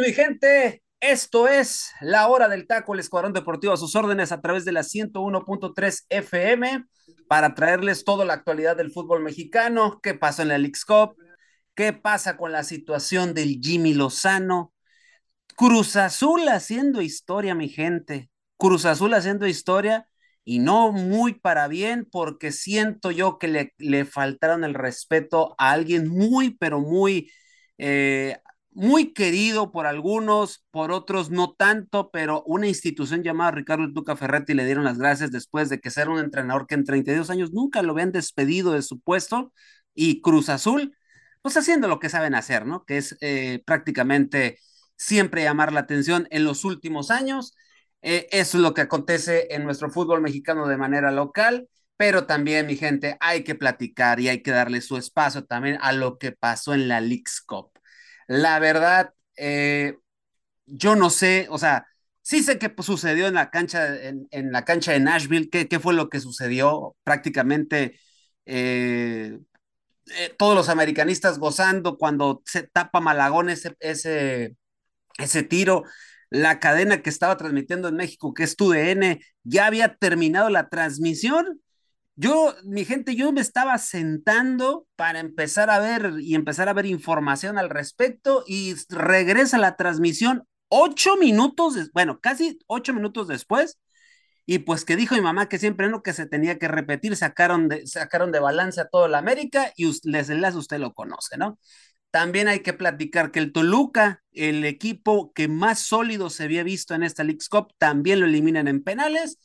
Mi gente. Esto es la hora del taco, el Escuadrón Deportivo a sus órdenes a través de la 101.3 FM para traerles toda la actualidad del fútbol mexicano, qué pasa en la Leagues Cup, qué pasa con la situación del Jimmy Lozano. Cruz Azul haciendo historia, mi gente. Cruz Azul haciendo historia y no muy para bien porque siento yo que le, le faltaron el respeto a alguien muy, pero muy eh, muy querido por algunos, por otros no tanto, pero una institución llamada Ricardo Tuca Ferretti le dieron las gracias después de que ser un entrenador que en 32 años nunca lo habían despedido de su puesto y Cruz Azul, pues haciendo lo que saben hacer, ¿no? Que es eh, prácticamente siempre llamar la atención en los últimos años. Eh, es lo que acontece en nuestro fútbol mexicano de manera local, pero también, mi gente, hay que platicar y hay que darle su espacio también a lo que pasó en la Leagues Cup. La verdad, eh, yo no sé, o sea, sí sé qué sucedió en la cancha, en, la cancha de Nashville, qué, qué, fue lo que sucedió prácticamente. Eh, eh, todos los americanistas gozando cuando se tapa Malagón ese, ese, ese tiro. La cadena que estaba transmitiendo en México, que es TUDN, ya había terminado la transmisión yo, mi gente, yo me estaba sentando para empezar a ver y empezar a ver información al respecto y regresa la transmisión ocho minutos, bueno, casi ocho minutos después. Y pues que dijo mi mamá que siempre no, que se tenía que repetir, sacaron de, sacaron de balance a toda la América y les enlace usted lo conoce, ¿no? También hay que platicar que el Toluca, el equipo que más sólido se había visto en esta League Cup, también lo eliminan en penales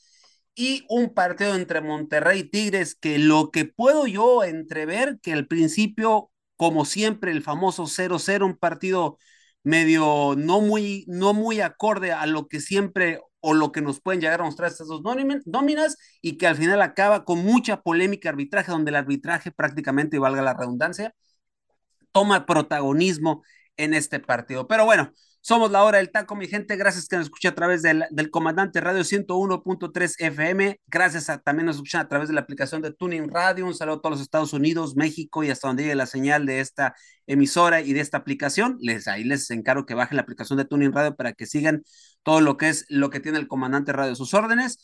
y un partido entre Monterrey y Tigres que lo que puedo yo entrever que al principio, como siempre, el famoso 0-0, un partido medio no muy, no muy acorde a lo que siempre o lo que nos pueden llegar a mostrar estas dos nóminas y que al final acaba con mucha polémica arbitraje, donde el arbitraje prácticamente, valga la redundancia, toma protagonismo en este partido. Pero bueno, somos la hora del taco, mi gente. Gracias que nos escucha a través del, del comandante radio 101.3 FM. Gracias a también nos escuchan a través de la aplicación de Tuning Radio. Un saludo a todos los Estados Unidos, México y hasta donde llegue la señal de esta emisora y de esta aplicación. Les, ahí les encargo que bajen la aplicación de Tuning Radio para que sigan todo lo que es lo que tiene el comandante radio sus órdenes.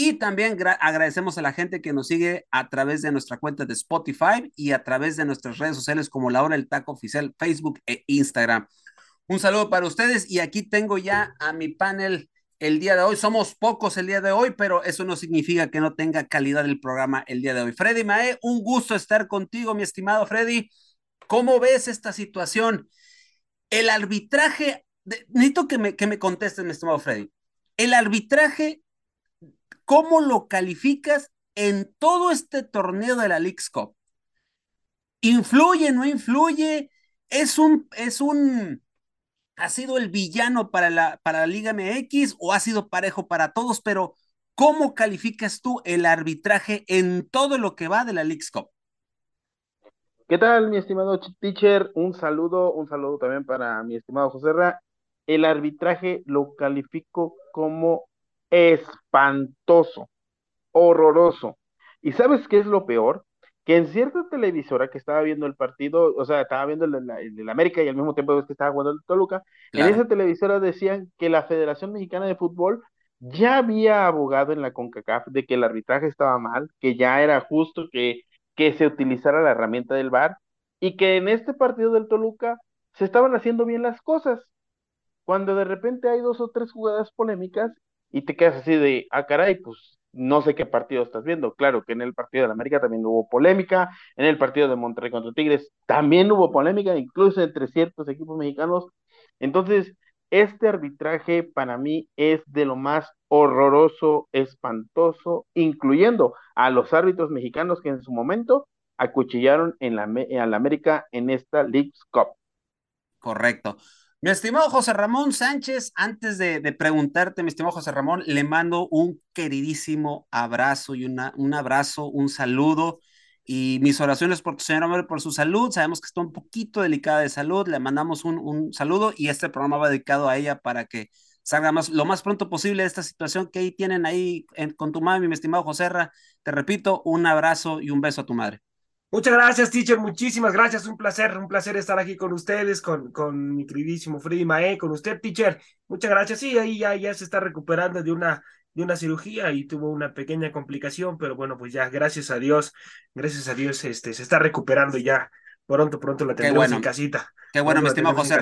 Y también agradecemos a la gente que nos sigue a través de nuestra cuenta de Spotify y a través de nuestras redes sociales como La Hora del Taco Oficial, Facebook e Instagram. Un saludo para ustedes y aquí tengo ya a mi panel el día de hoy. Somos pocos el día de hoy, pero eso no significa que no tenga calidad el programa el día de hoy. Freddy Mae, un gusto estar contigo, mi estimado Freddy. ¿Cómo ves esta situación? El arbitraje, necesito que me, que me contestes, mi estimado Freddy. El arbitraje, ¿cómo lo calificas en todo este torneo de la League's Cup? ¿Influye, no influye? Es un, es un, ha sido el villano para la, para la Liga MX o ha sido parejo para todos, pero ¿cómo calificas tú el arbitraje en todo lo que va de la League's Cup? ¿Qué tal, mi estimado teacher? Un saludo, un saludo también para mi estimado José Ra. El arbitraje lo califico como espantoso, horroroso. ¿Y sabes qué es lo peor? Que en cierta televisora que estaba viendo el partido, o sea, estaba viendo el de América y al mismo tiempo que estaba jugando el Toluca, en esa televisora decían que la Federación Mexicana de Fútbol ya había abogado en la CONCACAF de que el arbitraje estaba mal, que ya era justo que, que se utilizara la herramienta del VAR y que en este partido del Toluca se estaban haciendo bien las cosas. Cuando de repente hay dos o tres jugadas polémicas y te quedas así de, ah, caray, pues no sé qué partido estás viendo. Claro que en el partido de la América también hubo polémica, en el partido de Monterrey contra Tigres también hubo polémica, incluso entre ciertos equipos mexicanos. Entonces, este arbitraje para mí es de lo más horroroso, espantoso, incluyendo a los árbitros mexicanos que en su momento acuchillaron en la, en la América en esta League's Cup. Correcto. Mi estimado José Ramón Sánchez, antes de, preguntarte, mi estimado José Ramón, le mando un queridísimo abrazo y una, un abrazo, un saludo y mis oraciones por tu señora por su salud. Sabemos que está un poquito delicada de salud. Le mandamos un, un saludo y este programa va dedicado a ella para que salga más, lo más pronto posible de esta situación que ahí tienen ahí con tu madre, mi estimado José Ra. Te repito, un abrazo y un beso a tu madre. Muchas gracias, teacher. Muchísimas gracias. Un placer, un placer estar aquí con ustedes, con, con mi queridísimo Freddy Mae, con usted, teacher. Muchas gracias. Sí, ahí ya, ya se está recuperando de una, de una cirugía y tuvo una pequeña complicación, pero bueno, pues ya, gracias a Dios, gracias a Dios, este, se está recuperando ya. Pronto, pronto la tendremos en casita. Qué bueno, mi estimado José.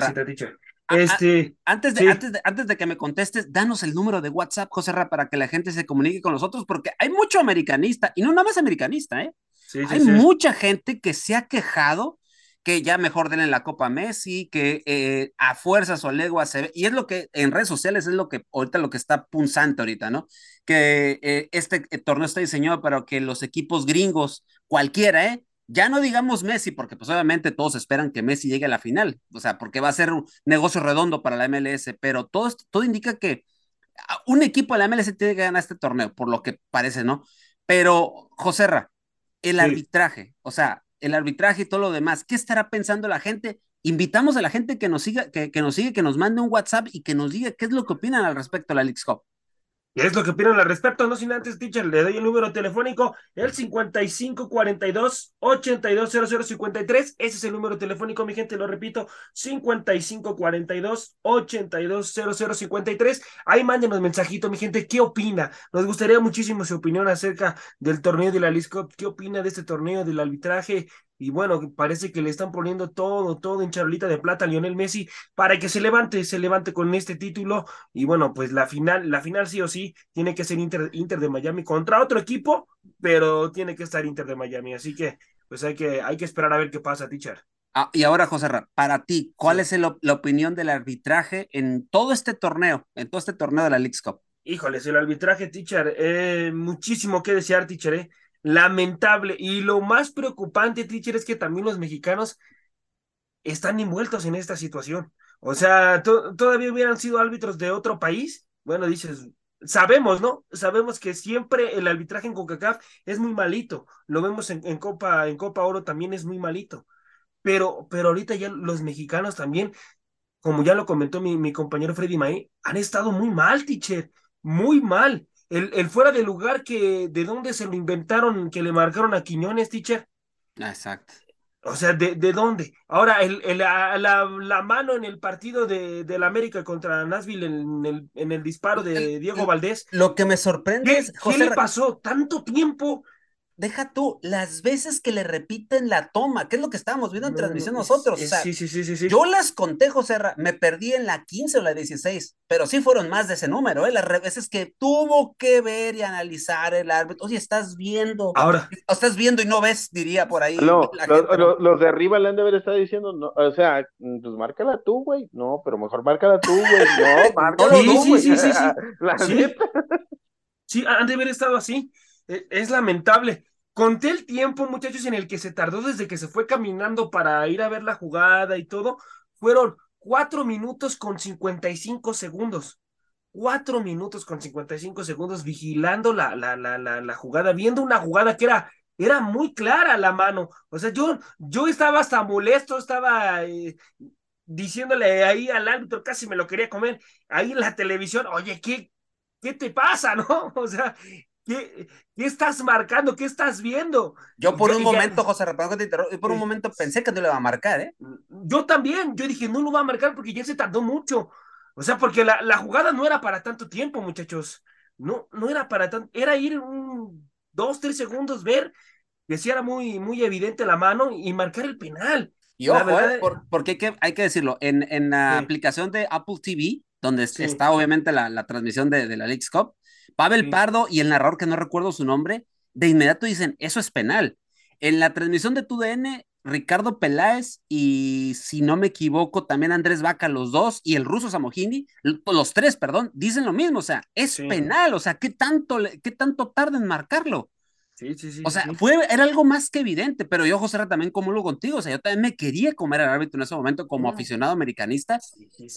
Este, antes, de, antes, de, antes de que me contestes, danos el número de WhatsApp, José Ra, para que la gente se comunique con nosotros, porque hay mucho americanista, y no nada más americanista, ¿eh? Hay mucha gente que se ha quejado que ya mejor denle la Copa Messi, que eh, a fuerzas o legua se ve, y es lo que en redes sociales es lo que ahorita lo que está punzante ahorita, ¿no? Que eh, este eh, torneo está diseñado para que los equipos gringos, cualquiera, ¿eh? Ya no digamos Messi, porque pues obviamente todos esperan que Messi llegue a la final, o sea, porque va a ser un negocio redondo para la MLS, pero todo, todo indica que un equipo de la MLS tiene que ganar este torneo, por lo que parece, ¿no? Pero, José El arbitraje, o sea, el arbitraje y todo lo demás, ¿qué estará pensando la gente? Invitamos a la gente que nos siga, que, que nos sigue, que nos mande un WhatsApp y que nos diga qué es lo que opinan al respecto de la League Cup. ¿Qué es lo que opinan al respecto? No sin antes, teacher, le doy el número telefónico, el 5542-820053. Ese es el número telefónico, mi gente, lo repito, 5542-820053. Ahí mándenos mensajito, mi gente, ¿qué opina? Nos gustaría muchísimo su opinión acerca del torneo de la Liscop. ¿Qué opina de este torneo del arbitraje? Y bueno, parece que le están poniendo todo, todo en charolita de plata a Lionel Messi para que se levante, se levante con este título. Y bueno, pues la final, la final sí o sí tiene que ser Inter, Inter de Miami contra otro equipo, pero tiene que estar Inter de Miami. Así que, pues hay que, hay que esperar a ver qué pasa, teacher. Ah, y ahora, José Ra, para ti, ¿cuál es la opinión del arbitraje en todo este torneo, en todo este torneo de la League Cup? Híjoles, el arbitraje, teacher, eh, muchísimo que desear, teacher, eh lamentable. Y lo más preocupante, teacher, es que también los mexicanos están envueltos en esta situación. O sea, todavía hubieran sido árbitros de otro país. Bueno, dices, sabemos, ¿no? Sabemos que siempre el arbitraje en CONCACAF es muy malito. Lo vemos en, Copa, en Copa Oro también es muy malito. Pero, pero ahorita ya los mexicanos también, como ya lo comentó mi, compañero Freddy May, han estado muy mal, teacher, muy mal el, fuera de lugar que de dónde se lo inventaron, que le marcaron a Quiñones, teacher. Exacto. O sea, ¿de, de dónde? Ahora, el, el la, la, mano en el partido de, del América contra Nashville en el, en el disparo de Diego Valdés. Lo que me sorprende es. ¿Qué le pasó? ¿Tanto tiempo? Deja tú, las veces que le repiten la toma, que es lo que estábamos viendo en transmisión nosotros. sí, sí, sí, sí, Yo las conté, José, me perdí en la 15 o la 16, pero sí fueron más de ese número, ¿eh? Las veces que tuvo que ver y analizar el árbitro. Oye, estás viendo. Ahora. estás viendo y no ves, diría por ahí. No, los, de arriba le han de haber estado diciendo, no, o sea, pues márcala tú, güey. No, pero mejor márcala tú, güey. No, márcala tú, sí, sí, sí, sí, sí. han de haber estado así. E, es lamentable. Conté el tiempo, muchachos, en el que se tardó desde que se fue caminando para ir a ver la jugada y todo. Fueron cuatro minutos con cincuenta y cinco segundos. Cuatro minutos con cincuenta y cinco segundos vigilando la, la, la, la, la jugada, viendo una jugada que era era muy clara la mano. O sea, yo, yo estaba hasta molesto, estaba eh, diciéndole ahí al árbitro, casi me lo quería comer, ahí en la televisión, oye, ¿qué, qué te pasa, no? O sea, ¿Qué, estás marcando? ¿Qué estás viendo? Yo por un momento, José, que te yo por un momento pensé que no le va a marcar, ¿eh? Yo también, yo dije, no lo va a marcar porque ya se tardó mucho. O sea, porque la, la jugada no era para tanto tiempo, muchachos. No, no era para tanto, era ir un dos, tres segundos, ver que si era muy, muy evidente la mano y marcar el penal. Y ojo, ¿eh? porque hay que, hay que decirlo, en, en la aplicación de Apple TV, donde está obviamente la, la transmisión de, de la League's Cup, Pavel Pardo y el narrador, que no recuerdo su nombre, de inmediato dicen, eso es penal. En la transmisión de TUDN, Ricardo Peláez y, si no me equivoco, también Andrés Vaca, los dos, y el ruso Samogini, los tres, perdón, dicen lo mismo, o sea, es penal, o sea, ¿qué tanto, qué tanto tarda en marcarlo? Sí, sí, sí. O sea, fue, era algo más que evidente, pero yo, José, también lo contigo. O sea, yo también me quería comer al árbitro en ese momento como aficionado americanista,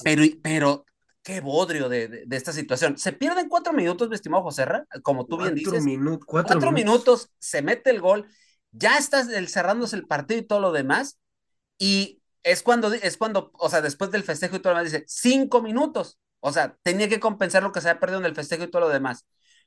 pero, pero qué bodrio de, de, esta situación. Se pierden cuatro minutos, mi estimado José como tú bien dices. cuatro, minutos. se mete el gol, ya está cerrándose el partido y todo lo demás, y es cuando, es cuando, o sea, después del festejo y todo lo demás, dice, cinco minutos. O sea, tenía que compensar lo que se había perdido en el festejo y todo lo demás.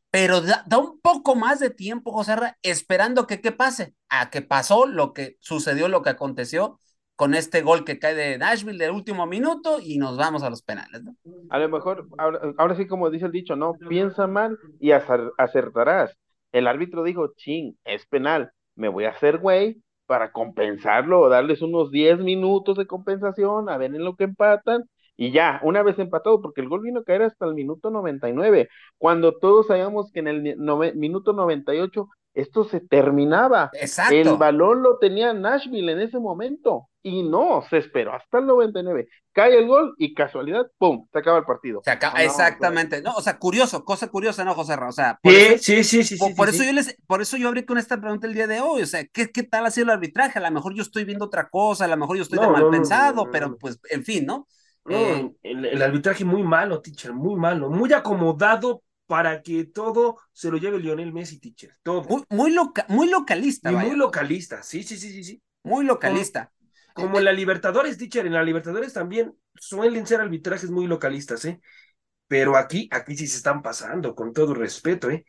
Pero da, un poco más de tiempo, José esperando que qué pase. A que pasó lo que sucedió, lo que aconteció, con este gol que cae de Nashville del último minuto y nos vamos a los penales, ¿no? A lo mejor, ahora, sí como dice el dicho, ¿no? Piensa mal y acertarás. El árbitro dijo, ching, es penal, me voy a hacer güey para compensarlo darles unos 10 minutos de compensación, a ver en lo que empatan y ya, una vez empatado, porque el gol vino a caer hasta el minuto 99, cuando todos sabíamos que en el minuto 98 esto se terminaba. Exacto. El balón lo tenía Nashville en ese momento y no, se esperó hasta el 99. Cae el gol y casualidad, ¡pum! Se acaba el partido. Se acaba, exactamente. No, o sea, curioso, cosa curiosa, ¿no, José? O sea, por sí, eso, sí, sí, sí, por, eso yo les, por eso yo abrí con esta pregunta el día de hoy. O sea, ¿qué, qué tal ha sido el arbitraje? A lo mejor yo estoy viendo otra cosa, a lo mejor yo estoy de mal pensado, pero pues, en fin, ¿no? Eh, el, el, arbitraje muy malo, teacher, muy malo, muy acomodado para que todo se lo lleve Lionel Messi, teacher. Todo. Muy, muy, muy localista. Y muy localista, sí, sí, sí, sí, sí. Muy localista. Como, en la Libertadores, teacher, en la Libertadores también suelen ser arbitrajes muy localistas, ¿eh? Pero aquí, aquí sí se están pasando, con todo respeto, ¿eh?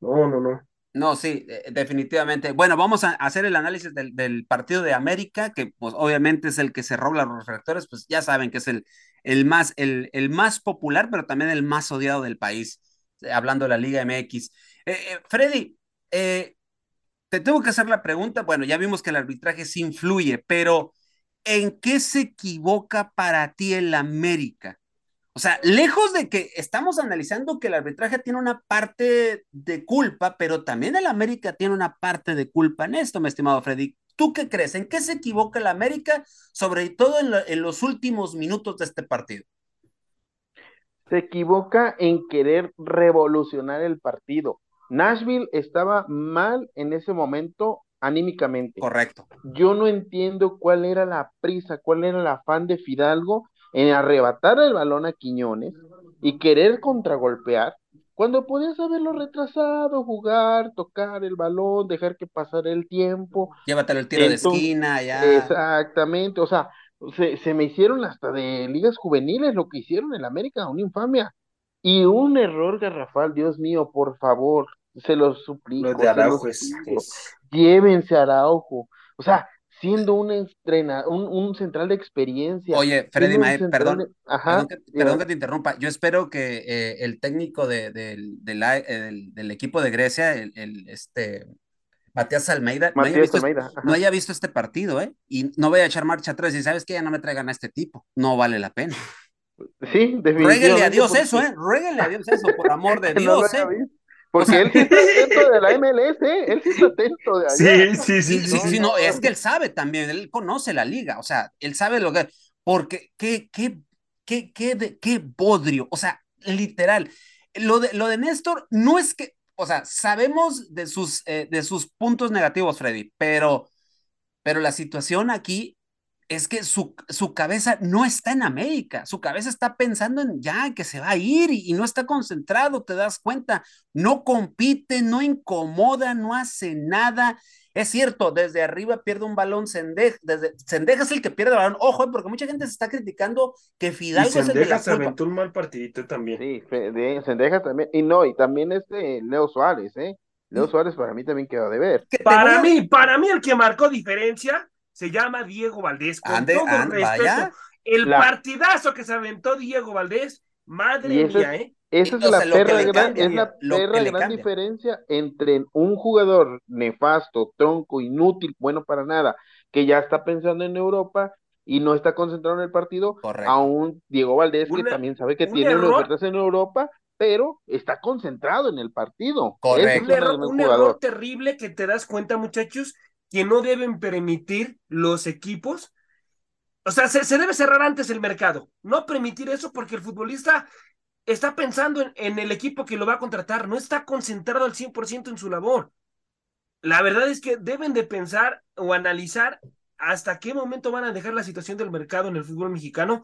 No, no, no. No, sí, definitivamente. Bueno, vamos a hacer el análisis del, del, partido de América, que pues obviamente es el que se roba los reflectores, pues ya saben que es el, el, más, el, el más popular, pero también el más odiado del país. Eh, hablando de la Liga MX. Eh, eh, Freddy, te tengo que hacer la pregunta, bueno, ya vimos que el arbitraje sí influye, pero ¿en qué se equivoca para ti el América? O sea, lejos de que estamos analizando que el arbitraje tiene una parte de culpa, pero también el América tiene una parte de culpa en esto, mi estimado Freddy. ¿Tú qué crees? ¿En qué se equivoca el América, sobre todo en los últimos minutos de este partido? Se equivoca en querer revolucionar el partido. Nashville estaba mal en ese momento anímicamente. Correcto. Yo no entiendo cuál era la prisa, cuál era el afán de Fidalgo en arrebatar el balón a Quiñones y querer contragolpear cuando podías haberlo retrasado, jugar, tocar el balón, dejar que pasara el tiempo. Llévatelo el tiro de esquina, ya. Exactamente, o sea, se, se, me hicieron hasta de ligas juveniles lo que hicieron en América, una infamia. Y un error garrafal, Dios mío, por favor, se los suplico. de Araujo es, Llévense a Araujo. O sea, siendo un, entrena, un, un central de experiencia. Oye, Freddy Mae, perdón, perdón, que, perdón, que, te interrumpa. Yo espero que eh, el técnico de, de, de la, el, del equipo de Grecia, el, el este, Matías Almeida, no, haya visto, Almeida no, haya visto, este partido, ¿eh? Y no voy a echar marcha atrás y sabes que ya no me traigan a este tipo, no vale la pena. Sí, definitivamente. Ruéguenle a Dios eso, ¿eh? Ruéguenle a Dios eso, por amor de Dios, ¿eh? Porque él sí está atento de la MLS, ¿eh? Él sí está atento de allá. Sí, sí, sí. sí, sí, no, es que él sabe también, él conoce la liga, o sea, él sabe lo que... Porque, qué, qué, qué, qué, qué bodrio, o sea, literal. Lo de, lo de Néstor no es que, o sea, sabemos de sus, eh, de sus puntos negativos, Freddy, pero, pero la situación aquí es que su, su, cabeza no está en América, su cabeza está pensando en ya que se va a ir y, y, no está concentrado, te das cuenta, no compite, no incomoda, no hace nada, es cierto, desde arriba pierde un balón Sendeja, desde Sendeja es el que pierde el balón. Ojo, eh, porque mucha gente se está criticando que Fidalgo es el de la se aventó un mal partidito también. Sí, Sendeja también. Y no, y también este Leo Suárez, ¿eh? Leo Suárez para mí también quedó de ver. Para mí, para mí el que marcó diferencia se llama Diego Valdés. Con todo respeto, el partidazo que se aventó Diego Valdés, madre mía, ¿eh? Esa es la perra gran, es la perra gran diferencia entre un jugador nefasto, tronco, inútil, bueno para nada, que ya está pensando en Europa y no está concentrado en el partido, a un Diego Valdés que también sabe que tiene error, ofertas en Europa, pero está concentrado en el partido. Correcto. Un, error, terrible que te das cuenta, muchachos, que no deben permitir los equipos. O sea, se, se debe cerrar antes el mercado, no permitir eso porque el futbolista está pensando en, el equipo que lo va a contratar, no está concentrado al 100% en su labor. la verdad es que deben de pensar o analizar hasta qué momento van a dejar la situación del mercado en el fútbol mexicano,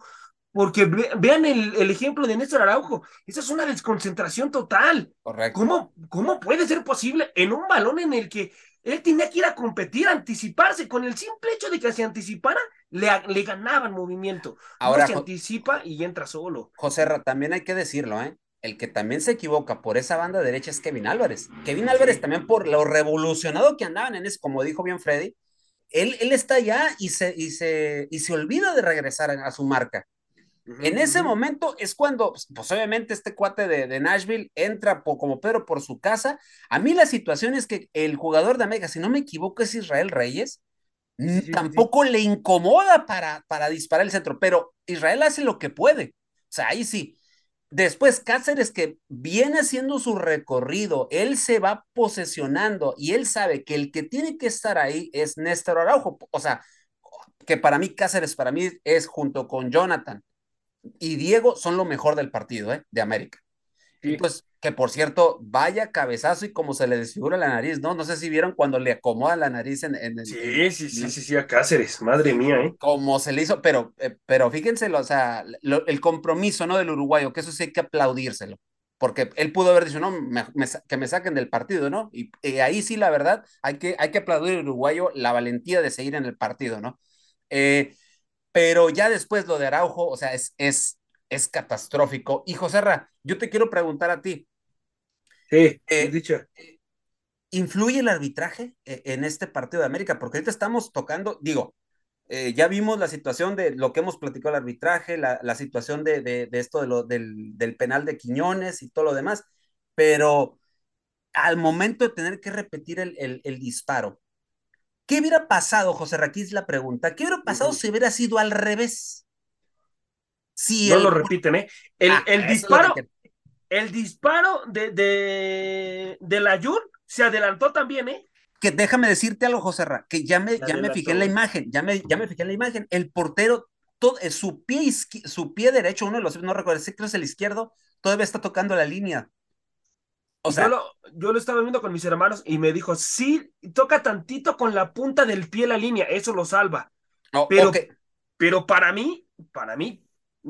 porque vean el, ejemplo de Néstor Araujo, esa es una desconcentración total. Correcto. ¿Cómo, ¿Cómo puede ser posible en un balón en el que él tenía que ir a competir, anticiparse? Con el simple hecho de que se anticipara, le, le ganaban movimiento. Ahora se anticipa y entra solo. José, también hay que decirlo, ¿eh? El que también se equivoca por esa banda derecha es Kevin Álvarez. Kevin Álvarez también por lo revolucionado que andaban en eso, como dijo bien Freddy, él, él está allá y se, y, se, y se olvida de regresar a, su marca. En ese momento es cuando, pues, pues, obviamente este cuate de, de Nashville entra como Pedro por su casa. A mí la situación es que el jugador de América, si no me equivoco, es Israel Reyes, tampoco le incomoda para, para disparar el centro, pero Israel hace lo que puede. O sea, ahí sí. Después Cáceres que viene haciendo su recorrido, él se va posesionando y él sabe que el que tiene que estar ahí es Néstor Araujo. O sea, que para mí Cáceres, para mí es junto con Jonathan y Diego son lo mejor del partido ¿eh? de América. Y pues, que por cierto, vaya cabezazo y como se le desfigura la nariz, ¿no? No sé si vieron cuando le acomoda la nariz en... en, sí, sí, sí, sí, sí, a Cáceres, madre mía, ¿eh? Como se le hizo, pero, eh, pero fíjense, o sea, el compromiso, ¿no? Del uruguayo, que eso sí hay que aplaudírselo, porque él pudo haber dicho, no, que me saquen del partido, ¿no? Y, ahí sí, la verdad, hay que, hay que aplaudir al uruguayo la valentía de seguir en el partido, ¿no? Eh, pero ya después lo de Araujo, o sea, es, es, es catastrófico. Y José Ra, yo te quiero preguntar a ti. Sí, eh, dicho. ¿Influye el arbitraje eh, en este partido de América? Porque ahorita estamos tocando, digo, eh, ya vimos la situación de lo que hemos platicado el arbitraje, la, la situación de, de, de, esto de lo, del, del penal de Quiñones y todo lo demás, pero al momento de tener que repetir el, el, el disparo, ¿qué hubiera pasado, José Raquís, la pregunta? ¿Qué hubiera pasado si hubiera sido al revés? no lo repiten, ¿eh? El, ah, el disparo, el disparo de, de, de la Jun se adelantó también, ¿eh? Que déjame decirte algo, José Ra, que ya me, ya me fijé en la imagen, ya me, ya me fijé en la imagen. El portero, todo, eh, su, pie su pie derecho, uno de los, no recuerdo, creo que es el izquierdo, todavía está tocando la línea. O sea, yo lo, yo lo estaba viendo con mis hermanos y me dijo, sí, toca tantito con la punta del pie la línea, eso lo salva. pero, pero para mí, para mí,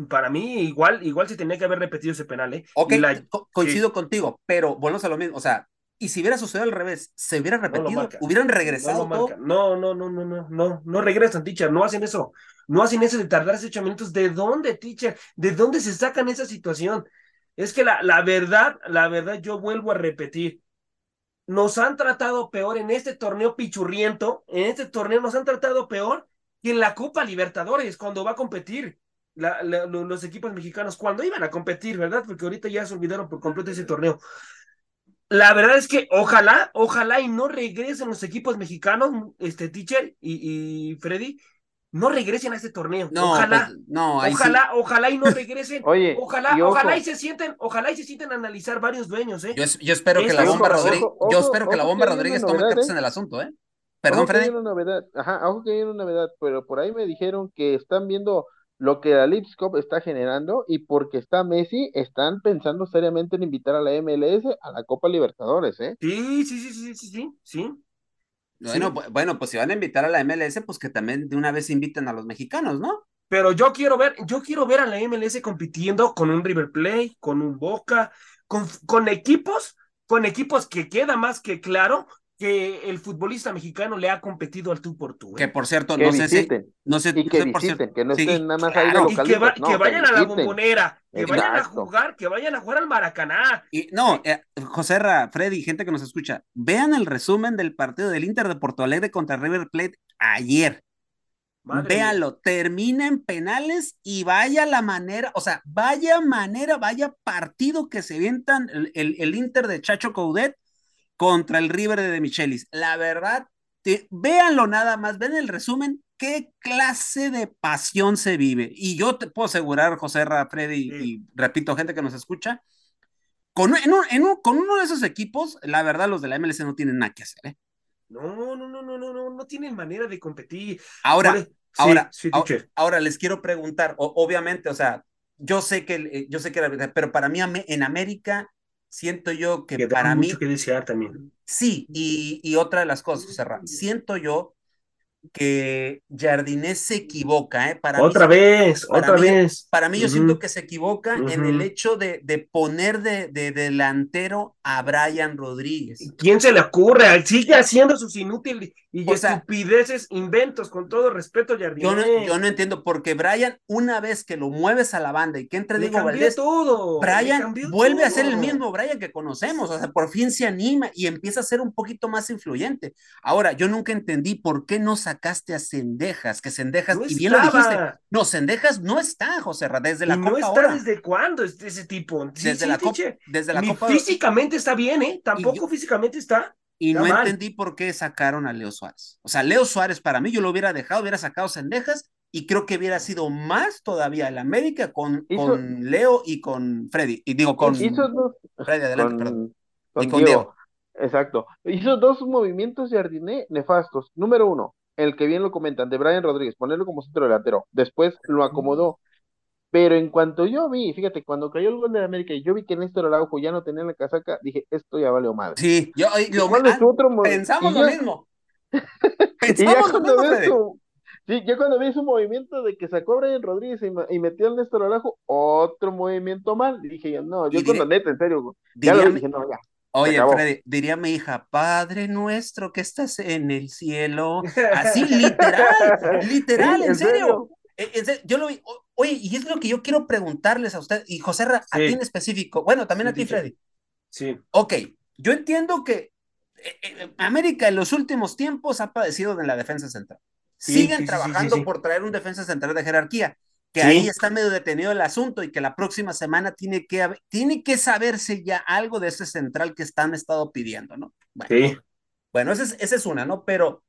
para mí igual, igual se tenía que haber repetido ese penal, ¿eh? Ok, coincido contigo, pero volvemos a lo mismo, o sea, y si hubiera sucedido al revés, se hubiera repetido, hubieran regresado. No, no, no, no, no, no, no, regresan, teacher, no hacen eso, no hacen eso de tardarse ocho minutos. ¿De dónde, teacher? ¿De dónde se sacan esa situación? Es que la, la verdad, la verdad, yo vuelvo a repetir, nos han tratado peor en este torneo pichurriento, en este torneo nos han tratado peor que en la Copa Libertadores, cuando va a competir los equipos mexicanos cuando iban a competir, ¿verdad? Porque ahorita ya se olvidaron por completo ese torneo. La verdad es que ojalá, ojalá y no regresen los equipos mexicanos, este teacher y, Freddy, no regresen a este torneo. No, ojalá, pues, no, ojalá, ojalá y no regresen. Oye, ojalá, ojalá y se sienten, ojalá y se sienten a analizar varios dueños, ¿eh? Yo, espero que la bomba Rodríguez, yo espero que la bomba Rodríguez tome cartas ¿eh? en el asunto, ¿eh? Perdón, Freddy. una novedad, ajá, ojo que hay una novedad, pero por ahí me dijeron que están viendo lo que la Lipscop está generando y porque está Messi, están pensando seriamente en invitar a la MLS a la Copa Libertadores, ¿eh? Sí, sí, sí, sí, sí, sí, sí. Bueno, bueno, pues si van a invitar a la MLS, pues que también de una vez inviten a los mexicanos, ¿no? Pero yo quiero ver, yo quiero ver a la MLS compitiendo con un River Plate, con un Boca, con, con equipos, con equipos que queda más que claro que el futbolista mexicano le ha competido al tú por tú. ¿eh? Que por cierto, no sé si. No sé, y que visiten, que no estén nada más ahí Y que, que, vayan a la bombonera, que vayan a jugar, que vayan a jugar al Maracaná. Y no, eh, José Ra, Freddy, gente que nos escucha, vean el resumen del partido del Inter de Porto Alegre contra River Plate ayer. Véanlo, termina en penales y vaya la manera, o sea, vaya manera, vaya partido que se vientan el, el, el Inter de Chacho Coudet contra el River de, Michelis. La verdad, véanlo nada más, ven el resumen, qué clase de pasión se vive. Y yo te puedo asegurar, José Ra, Freddy, y repito, gente que nos escucha, con, con uno de esos equipos, la verdad, los de la MLS no tienen nada que hacer. ¿eh? No, no, no, no, no, no, no tienen manera de competir. Ahora, ahora, ahora, les quiero preguntar, obviamente, o sea, yo sé que, yo sé que, pero para mí en América siento yo que, para mí, que desear también. sí, y, y otra de las cosas, José Ra, siento yo que Jardinés se equivoca, ¿eh? Para Otra vez, para otra mí- vez. Para mí yo siento que se equivoca en el hecho de, de poner de, de delantero a Brian Rodríguez. ¿Quién se le ocurre? Sigue haciendo sus inútiles y O sea- estupideces, inventos, con todo respeto, Yo no, yo no entiendo, porque Brian, una vez que lo mueves a la banda y que entre Le Diego Valdés, todo. Brian vuelve a ser el mismo Brian que conocemos, o sea, por fin se anima y empieza a ser un poquito más influyente. Ahora, yo nunca entendí por qué no sacaste a Cendejas, que Cendejas, No y bien lo dijiste, no, Cendejas no está, José Ra, desde la y Copa no está ahora, desde cuándo este- ese tipo. Sí, desde sí, la desde la Copa físicamente está bien, ¿eh? Tampoco yo- físicamente está. y está no mal. entendí por qué sacaron a Leo Suárez. O sea, Leo Suárez para mí yo lo hubiera dejado, hubiera sacado Cendejas y creo que hubiera sido más todavía el América con, Hizo- con Leo y con Freddy, y digo con Hizo dos, Freddy, adelante, perdón. con, Y con Diego. Exacto. Hizo dos movimientos Jardiné nefastos. Número uno, el que bien lo comentan, de Brian Rodríguez, ponerlo como centro delantero. Después lo acomodó. Pero en cuanto yo vi, fíjate, cuando cayó el gol de América y yo vi que Néstor Araujo ya no tenía la casaca, dije, esto ya valió madre. Sí, yo y lo- ¿Cuál es otro mo- pensamos lo ya- mismo. Pensamos lo mismo, sí, ya cuando vi su movimiento de que sacó a Brian Rodríguez y, metió al Néstor Araujo, otro movimiento mal. Dije yo, no, yo con la neta, en serio, ya Diría lo vi, mi- dije, no, ya. Oye. Freddy, diría mi hija, Padre nuestro que estás en el cielo. Así, literal, literal, Sí, en ¿en serio. serio? En serio, Yo lo vi. Oye, y es lo que yo quiero preguntarles a usted, y José Ra, a Sí. ti en específico. Bueno, también a ti. Freddy. Sí. Ok, yo entiendo que eh, eh, América en los últimos tiempos ha padecido de la defensa central. Sí, Siguen sí, trabajando por traer un defensa central de jerarquía, que ahí está medio detenido el asunto y que la próxima semana tiene que, haber- tiene que saberse ya algo de ese central que están estado pidiendo, ¿no? Bueno, Sí. bueno esa es, esa es una, ¿no? Pero,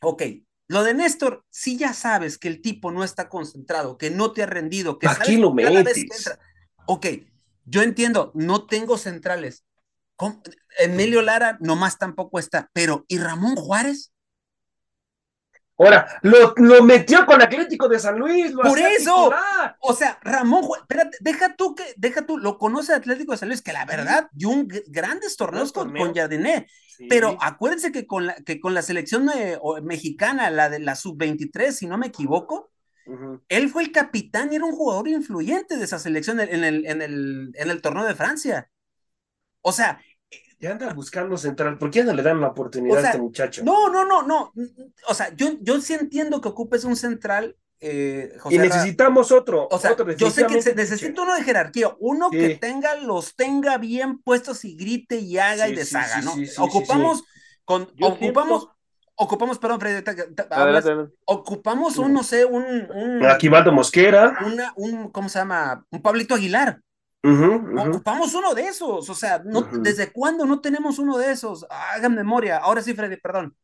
ok, lo de Néstor, sí ya sabes que el tipo no está concentrado, que no te ha rendido, que ¿Pa' sabes qué lo que cada vez que metes? Ok, yo entiendo, no tengo centrales. ¿Cómo? Emilio Lara nomás tampoco está, pero ¿y Ramón Juárez? Ahora, lo, lo metió con Atlético de San Luis. Lo Por eso. titular. O sea, Ramón espérate, deja tú que, deja tú, lo conoce Atlético de San Luis, que la verdad dio un grandes torneos con, con Jardiné, Sí. pero acuérdense que con la, que con la selección eh, mexicana, la de la sub-23, si no me equivoco, él fue el capitán y era un jugador influyente de esa selección en el, en el, en el torneo de Francia. O sea, Ya anda buscando central. ¿Por qué no le dan la oportunidad O sea, a este muchacho? no, no, no, no. O sea, yo, yo sí entiendo que ocupes un central, eh, José y Ra- necesitamos otro. O sea, otro, yo sé que se necesita uno de jerarquía, uno que tenga, los tenga bien puestos y grite y haga Sí, y deshaga, sí, ¿no? sí, sí, sí, ocupamos con, Yo ocupamos, siento- ocupamos, perdón, Freddy, ocupamos un, no sé, un, un, Aquí Valdo Mosquera. una, un, ¿cómo se llama? Un Pablito Aguilar. Ujú. Ocupamos uno de esos, o sea, no. ¿desde cuándo no tenemos uno de esos? Hagan memoria. Ahora sí, Freddy, perdón.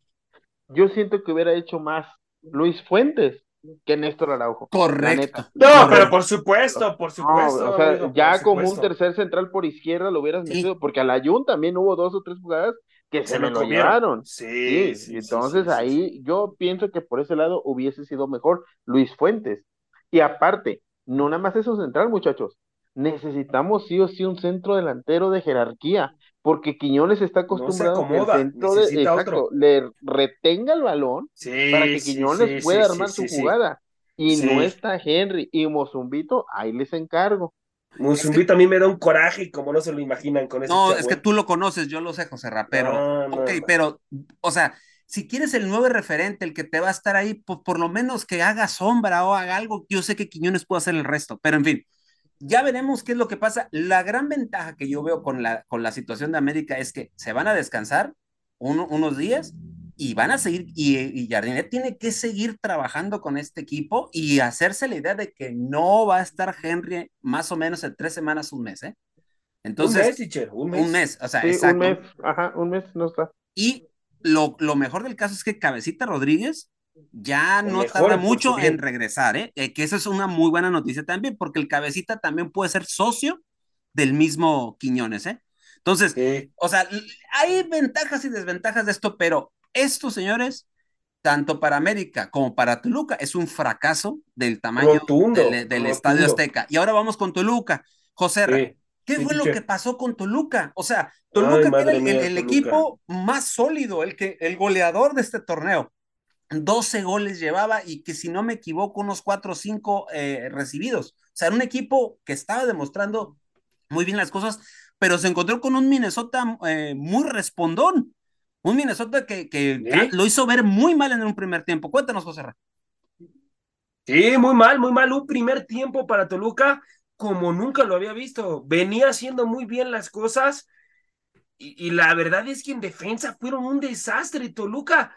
Yo siento que hubiera hecho más Luis Fuentes que Néstor Araujo. Correcto. No, Correcto. pero por supuesto, por No, supuesto. o sea, amigo, ya como un tercer central por izquierda lo hubieras Sí. metido, porque a la Jun también hubo dos o tres jugadas que se, Se me lo llevaron. Sí, Sí, sí, sí, entonces sí, sí, ahí yo pienso que por ese lado hubiese sido mejor Luis Fuentes. Y aparte, no nada más eso central, muchachos. Necesitamos sí o sí un centro delantero de jerarquía, porque Quiñones está acostumbrado que el acomoda, centro de, exacto, otro. le retenga el balón Sí, para que Quiñones sí, pueda sí, armar sí, su sí, sí. jugada. Y Sí. no está Henry y Mozumbito, ahí les encargo. Musumbito a mí me da un coraje como no se lo imaginan con ese No, chavo, es que ¿eh? tú lo conoces, yo lo sé, José Ra, pero, No, no, ok, no. pero, o sea, si quieres el nuevo referente, el que te va a estar ahí, pues por lo menos que haga sombra o haga algo, yo sé que Quiñones puede hacer el resto, pero en fin, ya veremos qué es lo que pasa. La gran ventaja que yo veo con la, con la situación de América es que se van a descansar uno- unos días y van a seguir, y, y Jardinet tiene que seguir trabajando con este equipo y hacerse la idea de que no va a estar Henry más o menos en tres semanas, un mes, ¿eh? Entonces, un mes, un mes. un mes, o sea, Sí, exacto. un mes, ajá, un mes no está. Y lo, lo mejor del caso es que Cabecita Rodríguez ya El no tarda mucho en regresar, ¿eh? Eh, que esa es una muy buena noticia también, porque el Cabecita también puede ser socio del mismo Quiñones, ¿eh? Entonces, Sí. o sea, hay ventajas y desventajas de esto, pero esto, señores, tanto para América como para Toluca, es un fracaso del tamaño Rotundo, del, del rotundo. Estadio Azteca. Y ahora vamos con Toluca. José, Sí. ¿Qué fue lo que pasó con Toluca? O sea, Toluca era el, equipo más sólido, el, que, el goleador de este torneo. 12 goles llevaba y que si no me equivoco, unos 4 o 5 eh, recibidos. O sea, era un equipo que estaba demostrando muy bien las cosas, pero se encontró con un Minnesota eh, muy respondón. Un Minnesota que, que lo hizo ver muy mal en un primer tiempo. Cuéntanos, José Ra. Sí, muy mal, muy mal. Un primer tiempo para Toluca como nunca lo había visto. Venía haciendo muy bien las cosas y, y la verdad es que en defensa fueron un desastre. Toluca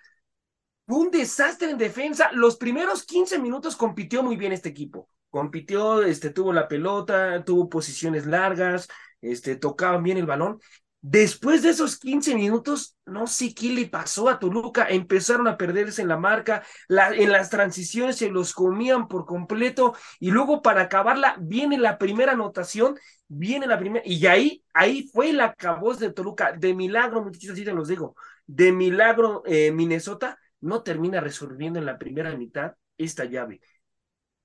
un desastre en defensa. Los primeros 15 minutos compitió muy bien este equipo. Compitió, este, tuvo la pelota, tuvo posiciones largas, este, tocaban bien el balón. Después de esos 15 minutos, no sé qué le pasó a Toluca, empezaron a perderse en la marca, en las transiciones se los comían por completo y luego para acabarla viene la primera anotación, viene la primera, y ahí, ahí fue la caboz de Toluca, de milagro, muchachos, así te los digo, de milagro eh, Minnesota no termina resolviendo en la primera mitad esta llave.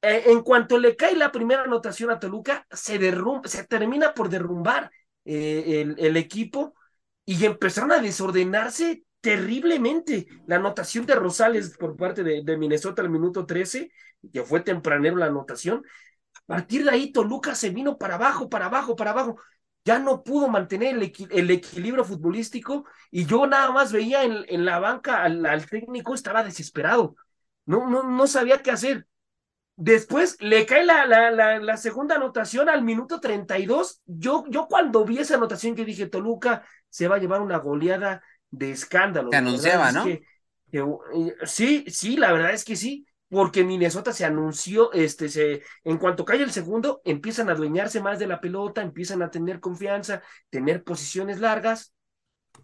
Eh, en cuanto le cae la primera anotación a Toluca, se, derrumba, se termina por derrumbar eh, el, equipo y empezaron a desordenarse terriblemente. La anotación de Rosales por parte de, de, Minnesota al minuto 13, que fue tempranero la anotación. A partir de ahí, Toluca se vino para abajo, para abajo, para abajo ya no pudo mantener el, equilibrio futbolístico y yo nada más veía en, la banca al, técnico, estaba desesperado, no, no, no sabía qué hacer. Después le cae la, la, la, segunda anotación al minuto 32. Yo, yo cuando vi esa anotación, que dije, Toluca se va a llevar una goleada de escándalo. Se anunciaba, ¿no? Eh, sí, sí, la verdad es que sí porque Minnesota se anunció, este, se, en cuanto cae el segundo, empiezan a adueñarse más de la pelota, empiezan a tener confianza, tener posiciones largas,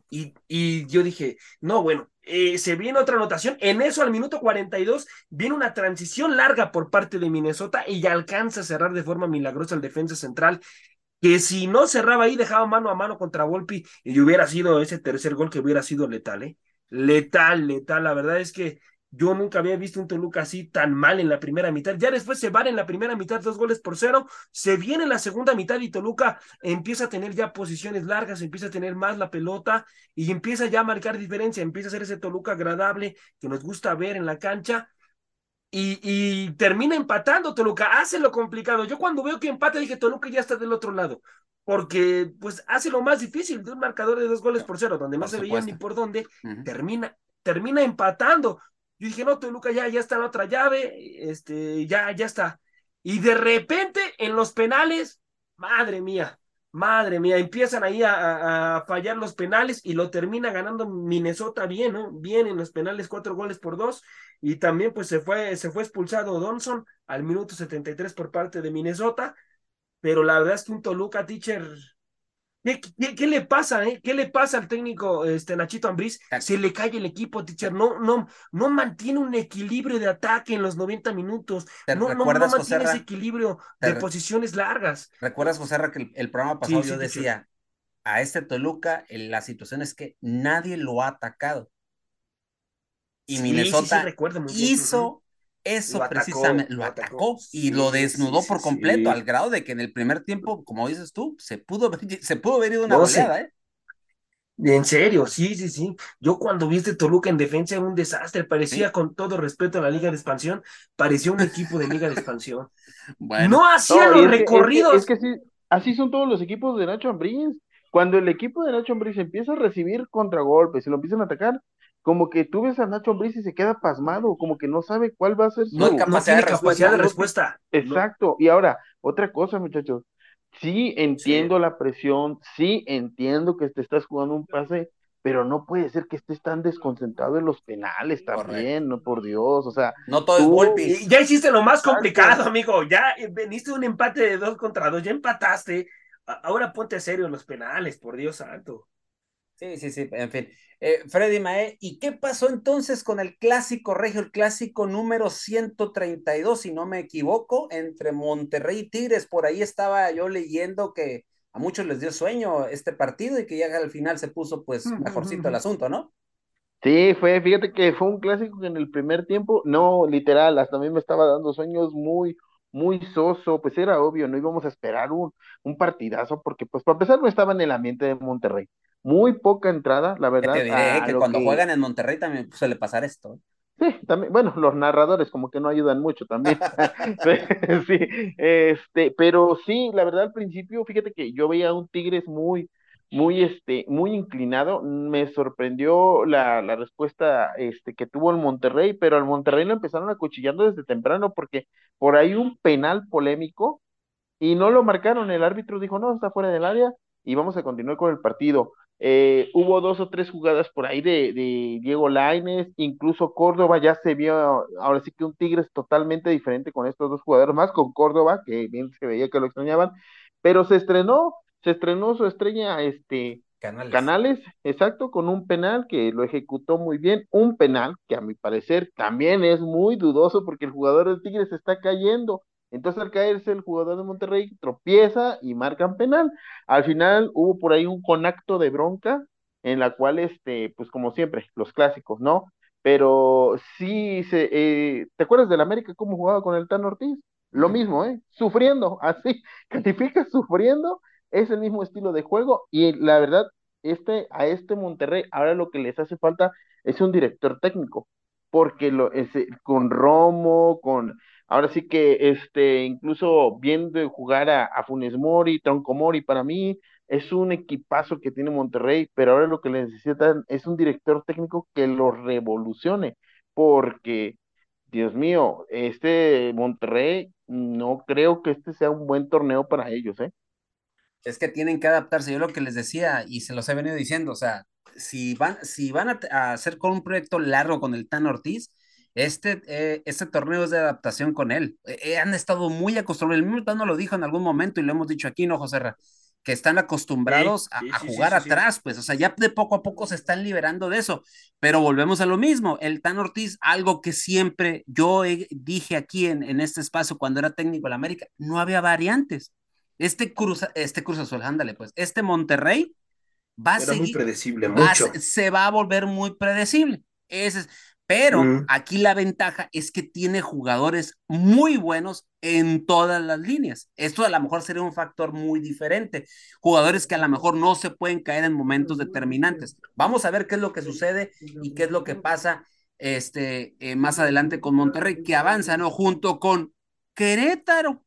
y, y yo dije, no, bueno, eh, se viene otra anotación, en eso al minuto 42 viene una transición larga por parte de Minnesota y ya alcanza a cerrar de forma milagrosa el defensa central, que si no cerraba ahí, dejaba mano a mano contra Volpi y hubiera sido ese tercer gol que hubiera sido letal, ¿eh? Letal, letal, la verdad es que yo nunca había visto un Toluca así tan mal en la primera mitad. Ya después se van en la primera mitad dos goles por cero. Se viene en la segunda mitad y Toluca empieza a tener ya posiciones largas, empieza a tener más la pelota y empieza ya a marcar diferencia. Empieza a ser ese Toluca agradable que nos gusta ver en la cancha. Y, y termina empatando Toluca, hace lo complicado. Yo cuando veo que empata dije Toluca ya está del otro lado, porque pues hace lo más difícil de un marcador de dos goles por cero, donde no se veía ni por dónde, termina, termina empatando. Yo dije, no, Toluca ya, ya está en otra llave, este, ya, ya está. Y de repente, en los penales, madre mía, madre mía, empiezan ahí a, fallar los penales y lo termina ganando Minnesota bien, ¿no? Bien en los penales, cuatro goles por dos. Y también, pues, se fue, se fue expulsado Donson al minuto 73 por parte de Minnesota. Pero la verdad es que un Toluca, teacher, ¿Qué, le pasa, eh? ¿Qué le pasa al técnico este, Nachito Ambriz? Se le cae el equipo, teacher. No, no, no mantiene un equilibrio de ataque en los 90 minutos. No, no, mantiene ese equilibrio de posiciones largas. ¿Recuerdas, José que el, programa pasado yo decía, a este Toluca, la situación es que nadie lo ha atacado. Y Minnesota hizo eso precisamente lo atacó, y lo desnudó por completo, al grado de que en el primer tiempo, como dices tú, se pudo ver, se pudo ver una no, ¿eh? En serio, sí, sí, sí. Yo cuando vi este Toluca en defensa era un desastre. Parecía, con todo respeto a la Liga de Expansión, parecía un equipo de Liga de Expansión. no hacía los recorridos. Es que, sí, así son todos los equipos de Nacho Ambriz. Cuando el equipo de Nacho Ambriz empieza a recibir contragolpes y lo empiezan a atacar, como que tú ves a Nacho Ambriz y se queda pasmado, como que no sabe cuál va a ser su no, capacidad, de, respuesta. Exacto. Y ahora, otra cosa, muchachos. Sí entiendo la presión, sí entiendo que te estás jugando un pase, pero no puede ser que estés tan desconcentrado en los penales también, no por Dios, o sea. No todo es golpe. Ya hiciste lo más complicado, amigo. Ya veniste un empate de dos contra dos, ya empataste. Ahora ponte serio en los penales, por Dios santo. Sí, sí, sí, en fin. Eh, Freddy Mae, ¿y qué pasó entonces con el clásico regio, el clásico número 132, si no me equivoco, entre Monterrey y Tigres? Por ahí estaba yo leyendo que a muchos les dio sueño este partido y que ya al final se puso pues mejorcito el asunto, ¿no? Sí, fue, fíjate que fue un clásico que en el primer tiempo, no, literal, hasta a mí me estaba dando sueños muy, muy soso, pues era obvio, no íbamos a esperar un, un partidazo, porque pues para empezar no estaba en el ambiente de Monterrey. Muy poca entrada, la verdad. Te diré que cuando juegan en Monterrey también suele pasar esto. ¿eh? Sí, también, bueno, los narradores como que no ayudan mucho también. sí, este, pero sí, la verdad al principio, fíjate que yo veía un Tigres muy, muy, este, muy inclinado. Me sorprendió la, la respuesta este, que tuvo el Monterrey, pero al Monterrey lo empezaron acuchillando desde temprano porque por ahí un penal polémico y no lo marcaron. El árbitro dijo, no, está fuera del área y vamos a continuar con el partido. Eh, hubo dos o tres jugadas por ahí de, Diego Laines, incluso Córdoba ya se vio, ahora sí que un Tigres totalmente diferente con estos dos jugadores más, con Córdoba, que bien se veía que lo extrañaban, pero se estrenó, se estrenó su estrella, este, Canales. Canales, exacto, con un penal que lo ejecutó muy bien, un penal que a mi parecer también es muy dudoso porque el jugador del Tigres está cayendo, entonces al caerse el jugador de Monterrey tropieza y marcan penal. Al final hubo por ahí un conacto de bronca en la cual, este, pues como siempre, los clásicos, ¿no? Pero sí, se, eh, ¿te acuerdas del América cómo jugaba con el Tan Ortiz? Lo mismo, ¿eh? Sufriendo, así, califica sufriendo, es el mismo estilo de juego y la verdad, este, a este Monterrey ahora lo que les hace falta es un director técnico, porque lo, ese, con Romo, con Ahora sí que este, incluso viendo jugar a, a Funes Mori, Tronco Mori, para mí es un equipazo que tiene Monterrey, pero ahora lo que necesitan es un director técnico que lo revolucione, porque, Dios mío, este Monterrey, no creo que este sea un buen torneo para ellos, ¿eh? Es que tienen que adaptarse, yo lo que les decía, y se los he venido diciendo, o sea, si van, si van a, a hacer con un proyecto largo con el Tan Ortiz, este, eh, este torneo es de adaptación con él. Eh, eh, han estado muy acostumbrados. El mismo Tano lo dijo en algún momento y lo hemos dicho aquí, ¿no, José? Que están acostumbrados a, jugar atrás, pues, o sea, ya de poco a poco se están liberando de eso. Pero volvemos a lo mismo. El Tan Ortiz, algo que siempre yo dije aquí en, en este espacio cuando era técnico de la América, no había variantes. Este Cruz, este Cruz Azul, ándale, pues, este Monterrey va a seguir. muy predecible, mucho. se va a volver muy predecible. Ese es pero aquí la ventaja es que tiene jugadores muy buenos en todas las líneas. Esto a lo mejor sería un factor muy diferente. Jugadores que a lo mejor no se pueden caer en momentos determinantes. Vamos a ver qué es lo que sucede y qué es lo que pasa este, eh, más adelante con Monterrey, que avanza, ¿no? Junto con Querétaro.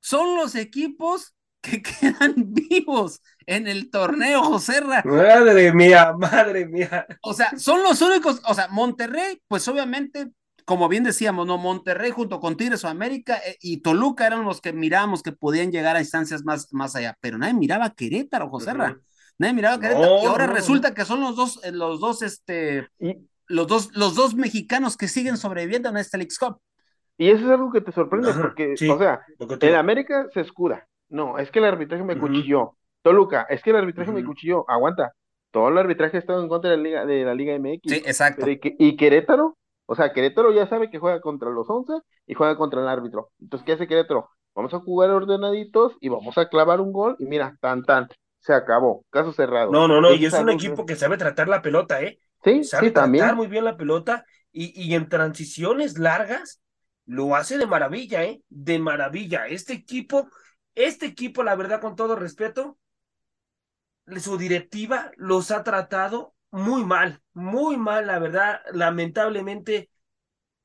Son los equipos que quedan vivos en el torneo, José Madre mía, madre mía. O sea, son los únicos, o sea, Monterrey, pues obviamente, como bien decíamos, ¿no? Monterrey junto con Tigres o América eh, y Toluca eran los que mirábamos que podían llegar a instancias más, más allá, pero nadie miraba a Querétaro, José Nadie miraba a Querétaro. y ahora resulta que son los dos, eh, los dos, este, los dos, los dos mexicanos que siguen sobreviviendo en este League Cup. Y eso es algo que te sorprende, porque, o sea, en América se escuda, no, es que el arbitraje me cuchilló. Toluca, es que el arbitraje me cuchilló. Aguanta. Todo el arbitraje ha estado en contra de la Liga, de la Liga MX. Sí, exacto. y, Querétaro, o sea, Querétaro ya sabe que juega contra los 11 y juega contra el árbitro. Entonces, ¿qué hace Querétaro? Vamos a jugar ordenaditos y vamos a clavar un gol y mira, tan tan, se acabó, caso cerrado. No, no, no, y es un equipo que sabe tratar la pelota, ¿eh? Sí, sabe tratar también. muy bien la pelota y, y en transiciones largas lo hace de maravilla, ¿eh? De maravilla. Este equipo este equipo, la verdad, con todo respeto, su directiva los ha tratado muy mal, muy mal, la verdad. Lamentablemente,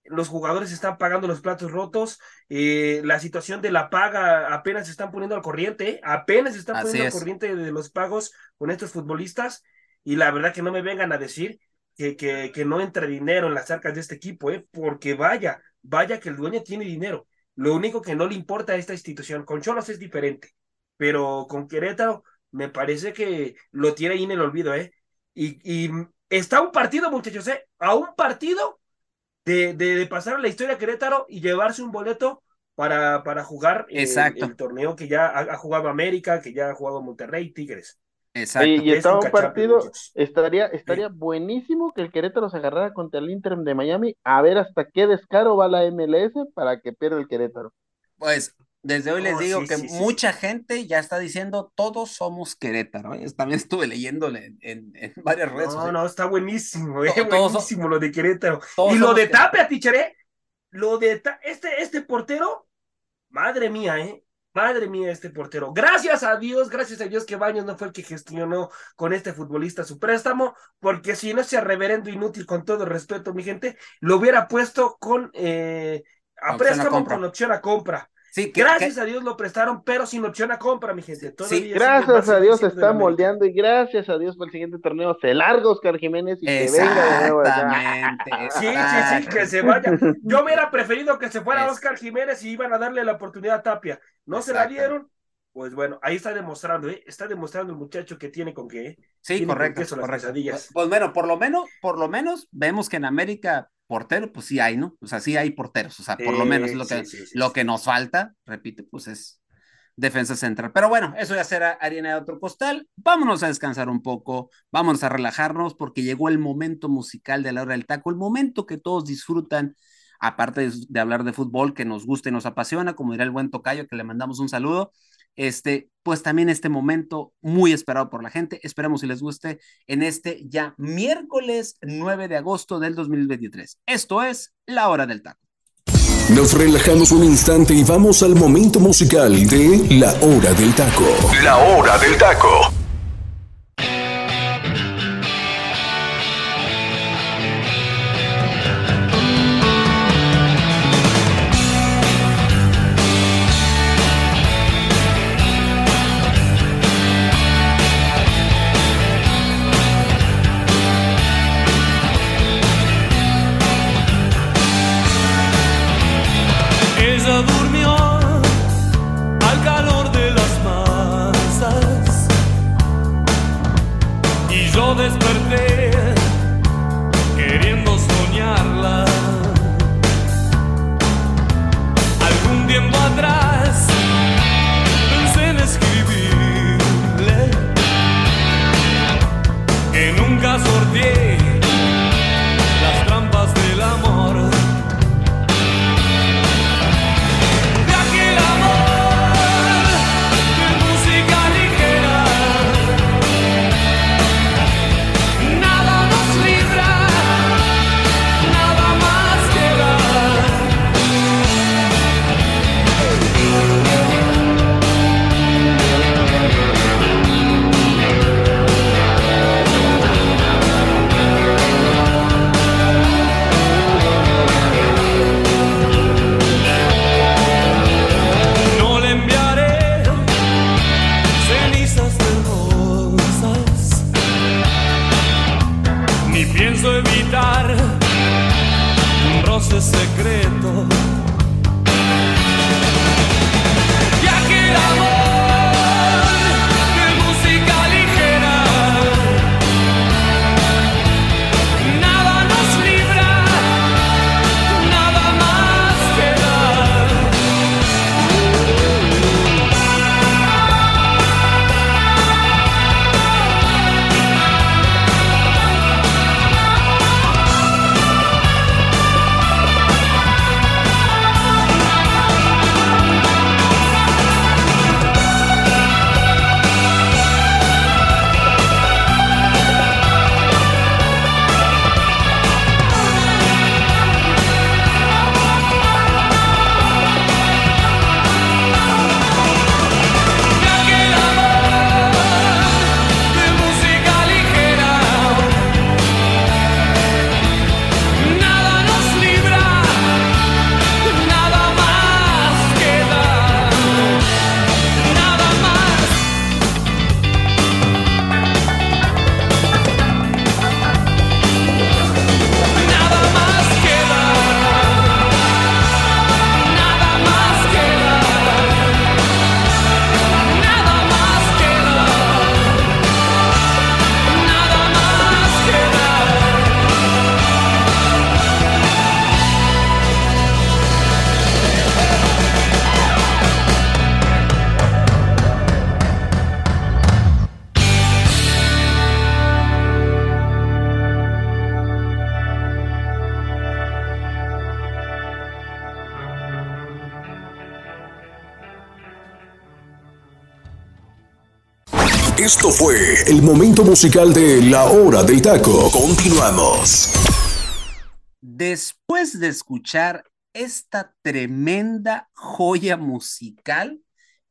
los jugadores están pagando los platos rotos. Eh, la situación de la paga apenas se están poniendo al corriente, ¿eh? apenas se están poniendo al corriente de los pagos con estos futbolistas. Y la verdad que no me vengan a decir que, que, que no entra dinero en las arcas de este equipo, ¿eh? porque vaya, vaya que el dueño tiene dinero. Lo único que no le importa a esta institución, con Cholos es diferente, pero con Querétaro me parece que lo tiene ahí en el olvido, ¿eh? Y, y está un partido, muchachos, ¿eh? A un partido de, de, pasar a la historia Querétaro y llevarse un boleto para, para jugar eh, el torneo que ya ha, ha, jugado América, que ya ha jugado Monterrey, Tigres. Exacto. Y, estaba un partido, estaría, estaría buenísimo que el Querétaro se agarrara contra el Inter de Miami, a ver hasta qué descaro va la MLS para que pierda el Querétaro. Pues desde hoy les digo que mucha gente ya está diciendo todos somos Querétaro. ¿eh? También estuve leyéndole en, en, varias redes. No, no, está buenísimo, eh, buenísimo lo de Querétaro. Y lo de Tapia, ticharé, lo de este, este portero madre mía, ¿eh? Madre mía, este portero. Gracias a Dios, gracias a Dios que Baños no fue el que gestionó con este futbolista su préstamo, porque si no, sea reverendo inútil, con todo respeto, mi gente, lo hubiera puesto con eh, a préstamo con opción a compra. Sí, gracias a Dios lo prestaron, pero sin opción a compra, mi gente. sí, gracias a Dios se está moldeando y gracias a Dios por el siguiente torneo se larga Oscar Jiménez y que venga de nuevo Sí, sí, sí, que se vaya. Yo hubiera preferido que se fuera Oscar Jiménez y iban a darle la oportunidad a Tapia. No se la dieron. Pues bueno, ahí está demostrando, ¿eh? Está demostrando el muchacho que tiene con qué. ¿eh? Sí, correcto. correcto. Pues, pues bueno, por lo menos, por lo menos vemos que en América portero, pues sí hay, ¿no? O sea, sí hay porteros, o sea, por lo menos lo que, lo que nos falta, repite, pues es defensa central. Pero bueno, eso ya será harina de otro costal. Vámonos a descansar un poco, vámonos a relajarnos porque llegó el momento musical de la hora del taco, el momento que todos disfrutan, aparte de, hablar de fútbol que nos gusta y nos apasiona, como dirá el buen Tocayo, que le mandamos un saludo este, pues también este momento muy esperado por la gente. Esperemos si les guste en este ya miércoles 9 de agosto del 2023. Esto es La Hora del Taco. Nos relajamos un instante y vamos al momento musical de La Hora del Taco. La Hora del Taco. Momento musical de La Hora del Taco. Continuamos. Después de escuchar esta tremenda joya musical.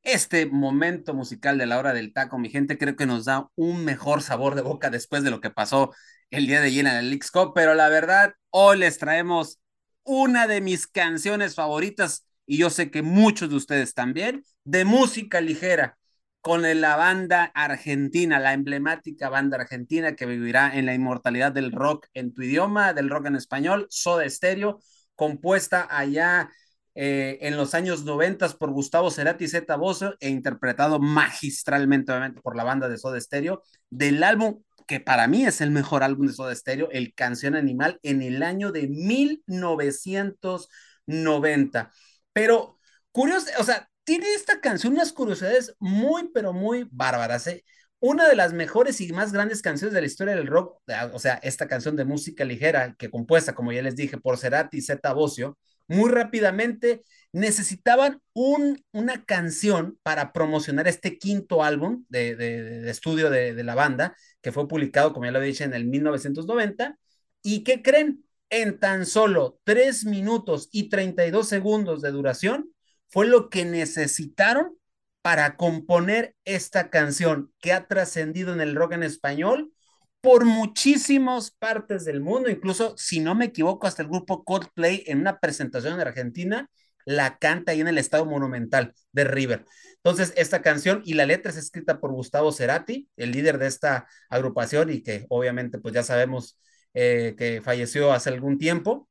Este momento musical de la hora del taco, mi gente, creo que nos da un mejor sabor de boca después de lo que pasó el día de ayer en el pero la verdad, hoy les traemos una de mis canciones favoritas y yo sé que muchos de ustedes también, de música ligera, con la banda argentina, la emblemática banda argentina que vivirá en la inmortalidad del rock en tu idioma, del rock en español, Soda Stereo, compuesta allá eh, en los años 90 por Gustavo Cerati Zeta Bosio e interpretado magistralmente, obviamente, por la banda de Soda Stereo, del álbum que para mí es el mejor álbum de Soda Stereo, el Canción Animal, en el año de 1990. Pero curioso, o sea, tiene esta canción unas curiosidades muy, pero muy bárbaras. ¿eh? Una de las mejores y más grandes canciones de la historia del rock, o sea, esta canción de música ligera que compuesta, como ya les dije, por Cerati y Zeta Bosio, muy rápidamente necesitaban un, una canción para promocionar este quinto álbum de, de, estudio de, de, la banda, que fue publicado, como ya lo dicho, en el 1990. ¿Y qué creen? En tan solo 3 minutos y 32 segundos de duración, fue lo que necesitaron para componer esta canción que ha trascendido en el rock en español por muchísimas partes del mundo, incluso si no me equivoco, hasta el grupo Coldplay en una presentación en Argentina la canta ahí en el Estado Monumental de River. Entonces, esta canción y la letra es escrita por Gustavo Cerati, el líder de esta agrupación y que obviamente pues ya sabemos eh, que falleció hace algún tiempo.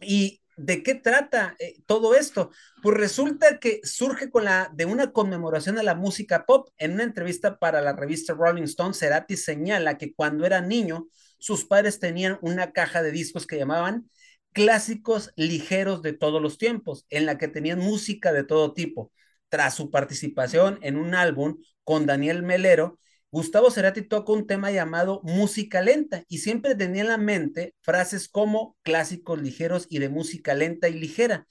Y ¿De qué trata eh, todo esto? Pues resulta que surge con la de una conmemoración a la música pop. En una entrevista para la revista Rolling Stone, Cerati señala que cuando era niño, sus padres tenían una caja de discos que llamaban clásicos ligeros de todos los tiempos, en la que tenían música de todo tipo. Tras su participación en un álbum con Daniel Melero, Gustavo Cerati toca un tema llamado música lenta y siempre tenía en la mente frases como clásicos ligeros y de música lenta y ligera.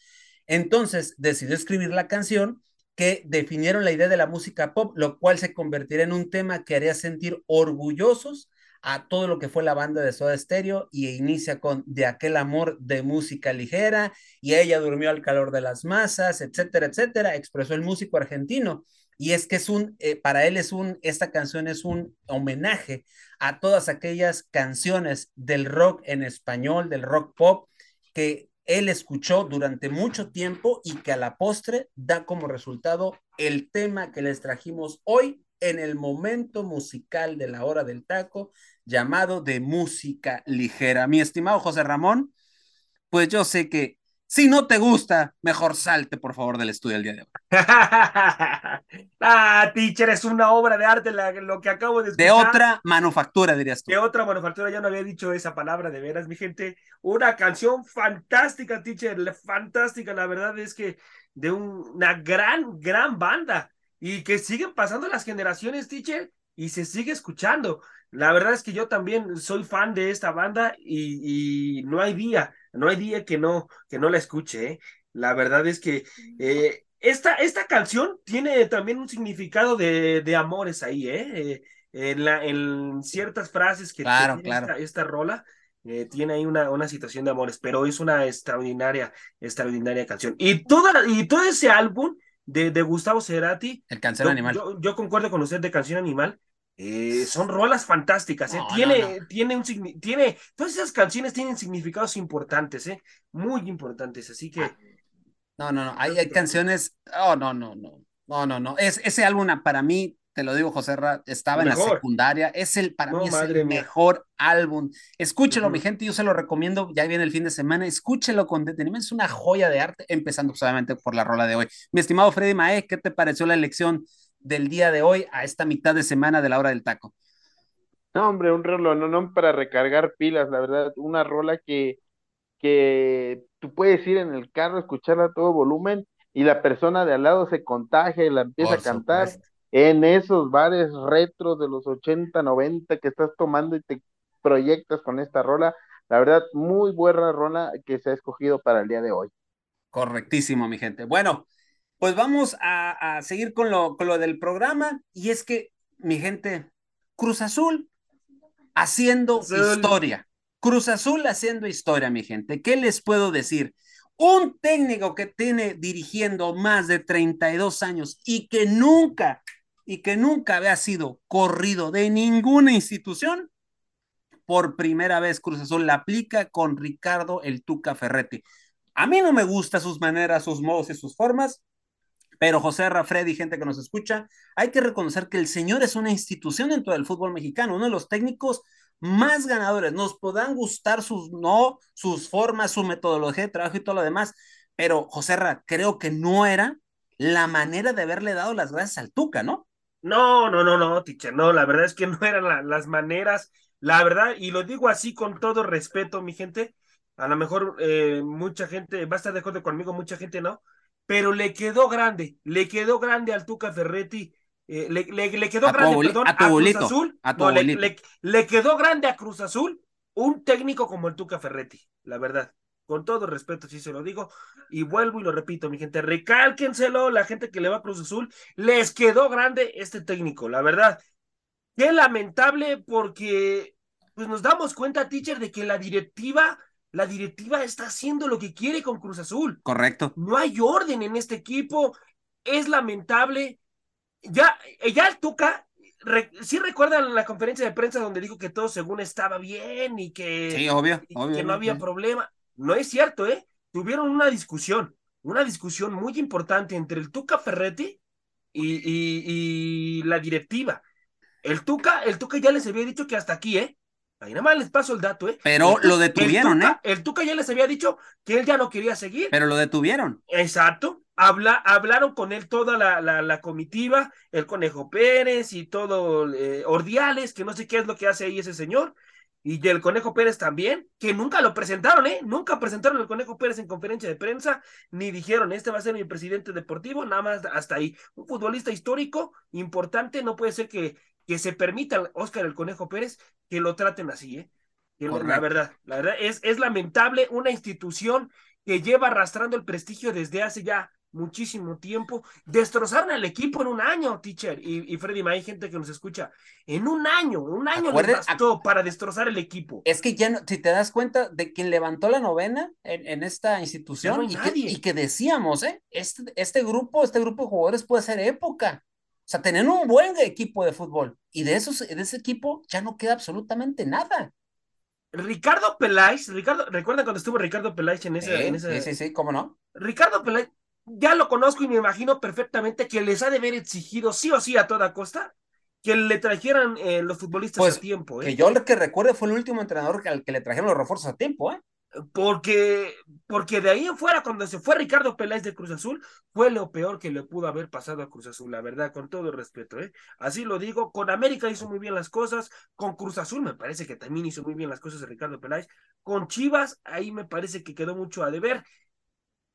Entonces decidió escribir la canción que definieron la idea de la música pop, lo cual se convertirá en un tema que haría sentir orgullosos a todo lo que fue la banda de Soda Stereo y inicia con De aquel amor de música ligera y ella durmió al calor de las masas, etcétera, etcétera, expresó el músico argentino. Y es que es un, eh, para él es un, esta canción es un homenaje a todas aquellas canciones del rock en español, del rock pop, que él escuchó durante mucho tiempo y que a la postre da como resultado el tema que les trajimos hoy en el momento musical de la hora del taco, llamado de música ligera. Mi estimado José Ramón, pues yo sé que si no te gusta, mejor salte, por favor, del estudio el día de hoy. ah, teacher, es una obra de arte lo que acabo de escuchar. De otra manufactura, dirías tú. De otra manufactura, ya no había dicho esa palabra, de veras, mi gente. Una canción fantástica, teacher, fantástica. La verdad es que de una gran, gran banda. Y que siguen pasando las generaciones, teacher, y se sigue escuchando. La verdad es que yo también soy fan de esta banda y, y no hay día no hay día que no, que no la escuche. ¿eh? La verdad es que eh, esta, esta canción tiene también un significado de, de amores ahí, ¿eh? ¿eh? en, la, en ciertas frases que claro, tiene claro. Esta, esta, rola. Eh, tiene ahí una, una situación de amores, pero es una extraordinaria, extraordinaria canción. Y, toda, y todo ese álbum de, de Gustavo Cerati, el Canción yo, Animal. Yo, yo, concuerdo con usted de Canción Animal, eh, son rolas fantásticas, ¿eh? No, tiene, no, no. tiene un tiene, todas esas canciones tienen significados importantes, ¿eh? Muy importantes, así que. No, no, no, hay, hay canciones, oh, no, no, no, no, no, no, es, ese álbum para mí, te lo digo, José Ra, estaba en la secundaria, es el, para mí es el mía. mejor álbum, escúchelo, uh -huh. mi gente, yo se lo recomiendo, ya viene el fin de semana, escúchelo con detenimiento, es una joya de arte, empezando solamente por la rola de hoy. Mi estimado Freddy Mae, ¿qué te pareció la elección del día de hoy a esta mitad de semana de la hora del taco? No, hombre, un reloj, no, no para recargar pilas, la verdad, una rola que, que tú puedes ir en el carro, escucharla a todo volumen y la persona de al lado se contagia y la empieza Por a cantar supuesto. en esos bares retros de los 80, 90 que estás tomando y te proyectas con esta rola. La verdad, muy buena rola que se ha escogido para el día de hoy. Correctísimo, mi gente. Bueno, pues vamos a, a seguir con lo, con lo, del programa. Y es que, mi gente, Cruz Azul haciendo Azul. historia. Cruz Azul haciendo historia, mi gente. ¿Qué les puedo decir? un técnico que tiene dirigiendo más de 32 años y que nunca, y que nunca había sido corrido de ninguna institución, por primera vez Cruz Azul la aplica con Ricardo el Tuca Ferretti. A mí no me gustan sus maneras, sus modos y sus formas, pero José Rafredi, gente que nos escucha, hay que reconocer que el señor es una institución dentro del fútbol mexicano, uno de los técnicos más ganadores. Nos podrán gustar sus no, sus formas, su metodología de trabajo y todo lo demás, pero José Ra, creo que no era la manera de haberle dado las gracias al Tuca, ¿no? No, no, no, no, teacher, no, la verdad es que no eran las maneras, la verdad, y lo digo así con todo respeto, mi gente, a lo mejor eh, mucha gente va a estar de acuerdo conmigo, mucha gente no, pero le quedó grande, le quedó grande al Tuca Ferretti, eh, le, le, quedó grande, perdón, a, Cruz Azul, le, quedó grande a Cruz Azul un técnico como el Tuca Ferretti, la verdad. Con todo respeto, sí se lo digo, y vuelvo y lo repito, mi gente, recálquenselo, la gente que le va a Cruz Azul, les quedó grande este técnico, la verdad. Qué lamentable porque pues nos damos cuenta, teacher, de que la directiva la directiva está haciendo lo que quiere con Cruz Azul. Correcto. No hay orden en este equipo. Es lamentable. Ya, ya el Tuca, sí recuerdan la conferencia de prensa donde dijo que todo según estaba bien y que, sí, obvio, que no había problema. No es cierto, ¿eh? Tuvieron una discusión, una discusión muy importante entre el Tuca Ferretti y, y la directiva. El Tuca, el Tuca ya les había dicho que hasta aquí, ¿eh? Ahí nada más les paso el dato, ¿eh? Pero lo detuvieron, ¿eh? El Tuca ya les había dicho que él ya no quería seguir. Pero lo detuvieron. Exacto. Habla, hablaron con él toda la, la, comitiva, el Conejo Pérez y todo, eh, Ordiales, que no sé qué es lo que hace ahí ese señor. Y el Conejo Pérez también, que nunca lo presentaron, ¿eh? Nunca presentaron al Conejo Pérez en conferencia de prensa, ni dijeron, este va a ser mi presidente deportivo, nada más hasta ahí. Un futbolista histórico, importante, no puede ser que, que se permita Oscar el Conejo Pérez que lo traten así, ¿eh? la verdad, la verdad es, es lamentable una institución que lleva arrastrando el prestigio desde hace ya muchísimo tiempo. Destrozaron al equipo en un año, teacher. Y, y Freddy, hay gente que nos escucha. En un año, un año les bastó para destrozar el equipo. Es que ya, no, si te das cuenta de quien levantó la novena en, en esta institución y, que, y, que, decíamos, ¿eh? Este, este grupo, este grupo de jugadores puede ser época. O sea, tenían un buen equipo de fútbol y de, esos, de ese equipo ya no queda absolutamente nada. Ricardo Peláez, Ricardo, ¿recuerdan cuando estuvo Ricardo Peláez en ese, en ese... Sí, sí, sí, ¿cómo no? Ricardo Peláez, ya lo conozco y me imagino perfectamente que les ha de haber exigido sí o sí a toda costa que le trajeran eh, los futbolistas pues, a tiempo. ¿eh? Que yo lo que recuerdo fue el último entrenador al que le trajeron los refuerzos a tiempo, ¿eh? Porque, porque de ahí en fuera, cuando se fue Ricardo Peláez de Cruz Azul, fue lo peor que le pudo haber pasado a Cruz Azul, la verdad, con todo el respeto, ¿eh? Así lo digo, con América hizo muy bien las cosas, con Cruz Azul me parece que también hizo muy bien las cosas de Ricardo Peláez, con Chivas ahí me parece que quedó mucho a deber,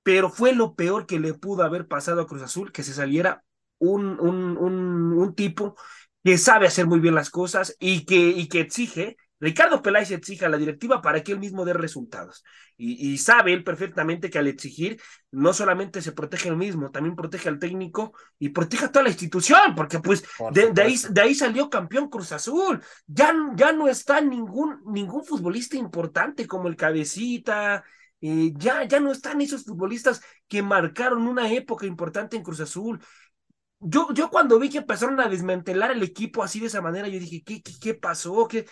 pero fue lo peor que le pudo haber pasado a Cruz Azul, que se saliera un, un, un, un tipo que sabe hacer muy bien las cosas y que, y que exige Ricardo Peláez exige a la directiva para que él mismo dé resultados. Y, sabe él perfectamente que al exigir no solamente se protege él mismo, también protege al técnico y protege a toda la institución, porque pues de, ahí, de, ahí, salió campeón Cruz Azul. Ya, ya no está ningún, ningún futbolista importante como el Cabecita. Eh, ya, ya no están esos futbolistas que marcaron una época importante en Cruz Azul. Yo, yo cuando vi que empezaron a desmantelar el equipo así de esa manera, yo dije, ¿qué, qué, qué pasó? ¿Qué,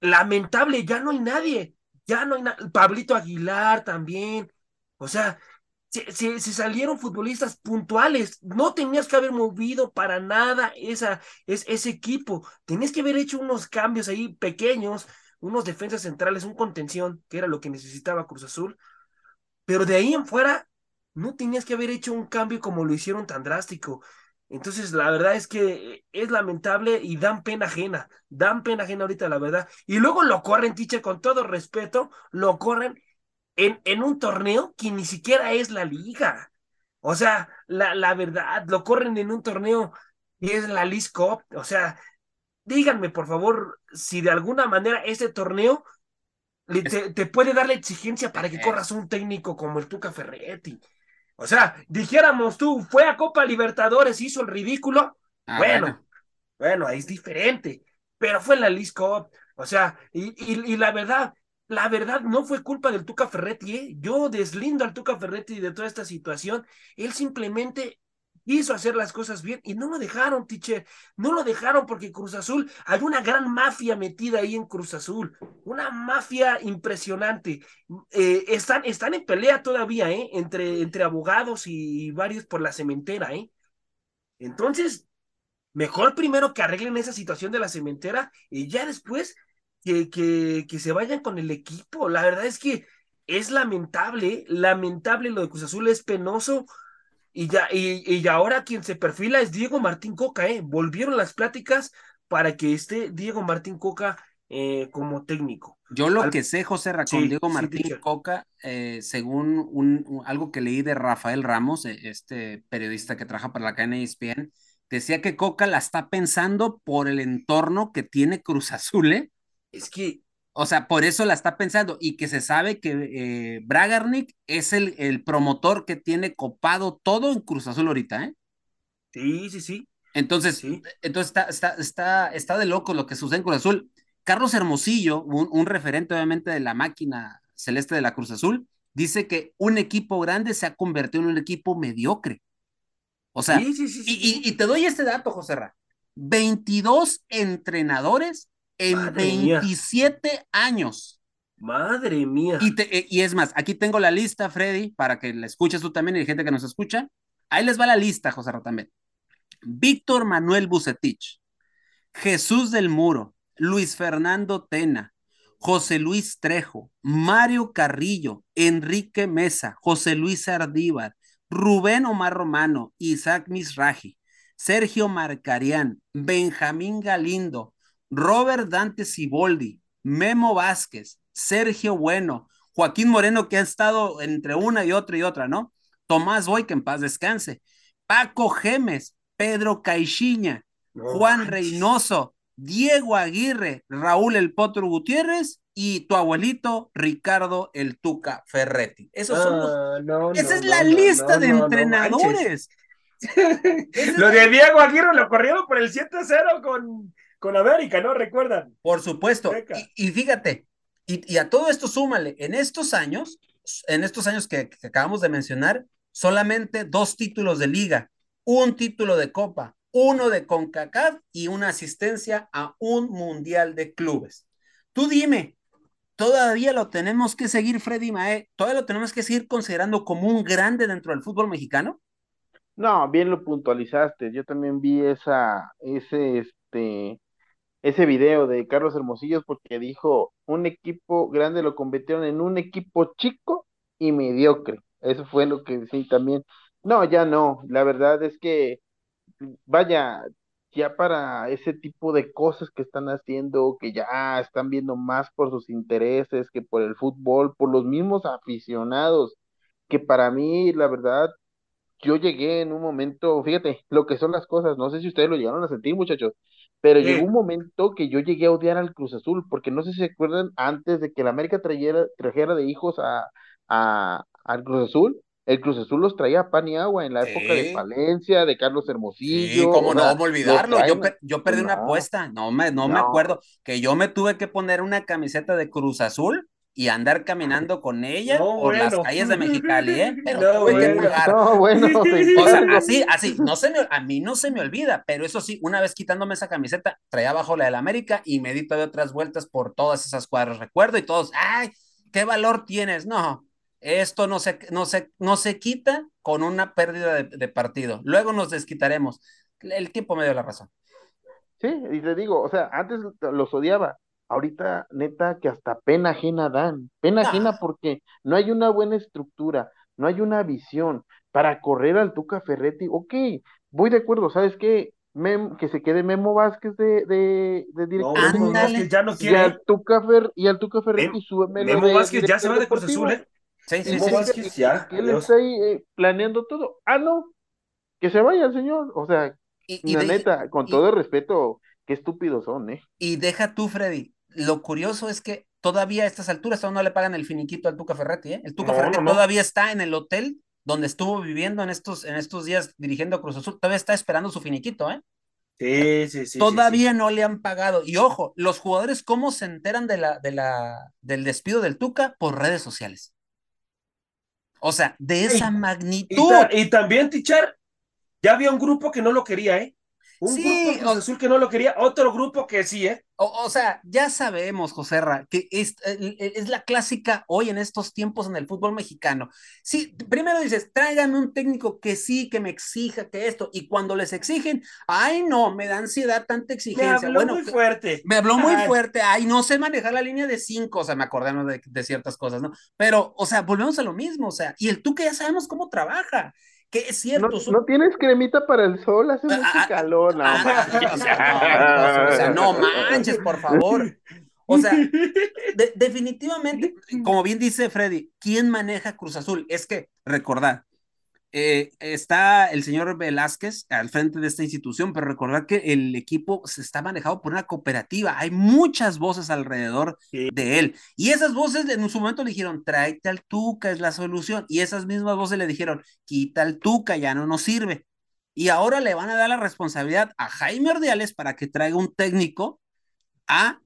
lamentable, ya no hay nadie, ya no hay nadie, Pablito Aguilar también, o sea, se, salieron futbolistas puntuales, no tenías que haber movido para nada esa, es, ese equipo, tenías que haber hecho unos cambios ahí pequeños, unos defensas centrales, un contención, que era lo que necesitaba Cruz Azul, pero de ahí en fuera no tenías que haber hecho un cambio como lo hicieron tan drástico. Entonces, la verdad es que es lamentable y dan pena ajena, dan pena ajena ahorita, la verdad. Y luego lo corren, Tiche, con todo respeto, lo corren en, en un torneo que ni siquiera es la liga. O sea, la, la verdad, lo corren en un torneo que es la League Cup. O sea, díganme, por favor, si de alguna manera ese torneo te, te, puede dar la exigencia para que corras un técnico como el Tuca Ferretti. O sea, dijéramos tú, fue a Copa Libertadores, hizo el ridículo. Ah, bueno, bueno, ahí es diferente. Pero fue en la League Cup. O sea, y, y, la verdad, la verdad no fue culpa del Tuca Ferretti, ¿eh? Yo deslindo al Tuca Ferretti de toda esta situación. Él simplemente quiso hacer las cosas bien y no lo dejaron, teacher. No lo dejaron porque Cruz Azul, hay una gran mafia metida ahí en Cruz Azul. Una mafia impresionante. Eh, están, están en pelea todavía, ¿eh? Entre, entre abogados y varios por la cementera, ¿eh? Entonces, mejor primero que arreglen esa situación de la cementera y ya después que, que, que se vayan con el equipo. La verdad es que es lamentable, lamentable lo de Cruz Azul, es penoso. Y ya, y, y ahora quien se perfila es Diego Martín Coca, ¿eh? Volvieron las pláticas para que esté Diego Martín Coca eh, como técnico. Yo lo que sé, José Racón, Diego Martín Coca, eh, según un, algo que leí de Rafael Ramos, eh, este periodista que trabaja para la cadena ESPN, decía que Coca la está pensando por el entorno que tiene Cruz Azul, ¿eh? Es que. O sea, por eso la está pensando y que se sabe que eh, Bragarnik es el, el, promotor que tiene copado todo en Cruz Azul ahorita, ¿eh? Sí, sí, sí. Entonces, sí. entonces está, está, está, está de loco lo que sucede en Cruz Azul. Carlos Hermosillo, un, un, referente obviamente de la máquina celeste de la Cruz Azul, dice que un equipo grande se ha convertido en un equipo mediocre. O sea, sí, sí, sí, y, y, y, te doy este dato, José Ra. 22 entrenadores en Madre 27 mía. años. Madre mía. Y, te, y, es más, aquí tengo la lista, Freddy, para que la escuches tú también y hay gente que nos escucha. Ahí les va la lista, José Ra, también. Víctor Manuel Bucetich, Jesús del Muro, Luis Fernando Tena, José Luis Trejo, Mario Carrillo, Enrique Mesa, José Luis Ardívar, Rubén Omar Romano, Isaac Misraji, Sergio Marcarián, Benjamín Galindo, Robert Dante Siboldi, Memo Vázquez, Sergio Bueno, Joaquín Moreno, que ha estado entre una y otra y otra, ¿no? Tomás Boy, que en paz descanse, Paco Gemes, Pedro Caixinha, no, Juan manches. Reynoso, Diego Aguirre, Raúl El Potro Gutiérrez y tu abuelito Ricardo El Tuca Ferretti. Esos son los... Ah, no, Esa no, es la lista de entrenadores. lo de Diego Aguirre lo corrieron por el 7-0 con, con América, ¿no? ¿Recuerdan? Por supuesto. Y, y, fíjate, y, y, a todo esto súmale, en estos años, en estos años que, que acabamos de mencionar, solamente dos títulos de liga, un título de copa, uno de CONCACAF y una asistencia a un mundial de clubes. Tú dime, ¿todavía lo tenemos que seguir, Freddy Mae? ¿Todavía lo tenemos que seguir considerando como un grande dentro del fútbol mexicano? No, bien lo puntualizaste. Yo también vi esa, ese, este, ese video de Carlos Hermosillos porque dijo, un equipo grande lo convirtieron en un equipo chico y mediocre. Eso fue lo que sí también. No, ya no. La verdad es que vaya, ya para ese tipo de cosas que están haciendo, que ya están viendo más por sus intereses que por el fútbol, por los mismos aficionados, que para mí, la verdad, yo llegué en un momento, fíjate, lo que son las cosas, no sé si ustedes lo llegaron a sentir, muchachos, pero sí. llegó un momento que yo llegué a odiar al Cruz Azul, porque no sé si se acuerdan antes de que la América trajera, trajera de hijos a, a, al Cruz Azul, el Cruz Azul los traía pan y agua en la sí. época de Palencia, de Carlos Hermosillo. Sí, cómo no, no olvidarlo. Yo, per, yo, perdí no. una apuesta, no me, no, no, me acuerdo, que yo me tuve que poner una camiseta de Cruz Azul y andar caminando con ella por bueno. las calles de Mexicali, ¿eh? Pero tuve bueno. No, bueno, sí. O sea, así, así, no se me, a mí no se me olvida, pero eso sí, una vez quitándome esa camiseta, traía abajo la del América y me di todavía otras vueltas por todas esas cuadras, recuerdo, y todos, ay, qué valor tienes, no, esto no se, no se, no se quita con una pérdida de, de, partido. Luego nos desquitaremos. El tiempo me dio la razón. Sí, y te digo, o sea, antes los odiaba. Ahorita, neta, que hasta pena ajena dan. Pena no. ajena porque no hay una buena estructura, no hay una visión. Para correr al Tuca Ferretti, ok, voy de acuerdo, ¿sabes qué? Mem, que se quede Memo Vázquez de, de, de director. No, Memo Vázquez ya no quiere. Y al Tuca, Fer, y al Tuca Ferretti Mem, sube Memo Vázquez ya se va de Cruz Azul, ¿eh? Sí, sí, sí, sí, sí, ya. Que él está ahí eh, planeando todo. Ah, no, que se vaya el señor. O sea, y, y la de, neta, con y, todo el respeto, qué estúpidos son, ¿eh? Y deja tú, Freddy. Lo curioso es que todavía a estas alturas aún no le pagan el finiquito al Tuca Ferretti, ¿eh? El Tuca no, Ferretti no, todavía está en el hotel donde estuvo viviendo en estos, en estos días dirigiendo a Cruz Azul. Todavía está esperando su finiquito, ¿eh? Sí, sí, sí. Todavía no le han pagado. Y ojo, los jugadores, ¿cómo se enteran de la, de la, del despido del Tuca? Por redes sociales. O sea, de esa magnitud. Y, también, Tichar, ya había un grupo que no lo quería, ¿eh? Un grupo Azul que no lo quería, otro grupo que sí, ¿eh? O, sea, ya sabemos, Joserra, que es, es, la clásica hoy en estos tiempos en el fútbol mexicano. Sí, primero dices, tráigame un técnico que sí, que me exija, que esto, y cuando les exigen, ay, no, me da ansiedad tanta exigencia. Me habló muy fuerte. Me habló muy fuerte, ay, no sé manejar la línea de cinco, o sea, me acordé de, de ciertas cosas, ¿no? Pero, o sea, volvemos a lo mismo, o sea, y el tú que ya sabemos cómo trabaja que es cierto. No, tienes cremita para el sol, hace mucho calor. No, no manches, por favor. O sea, definitivamente, como bien dice Freddy, ¿quién maneja Cruz Azul? Es que, recordad, eh, está el señor Velázquez al frente de esta institución, pero recordar que el equipo se está manejado por una cooperativa. Hay muchas voces alrededor de él. Y esas voces en su momento le dijeron, tráete al Tuca, es la solución. Y esas mismas voces le dijeron, quita al Tuca, ya no nos sirve. Y ahora le van a dar la responsabilidad a Jaime Ordiales para que traiga un técnico a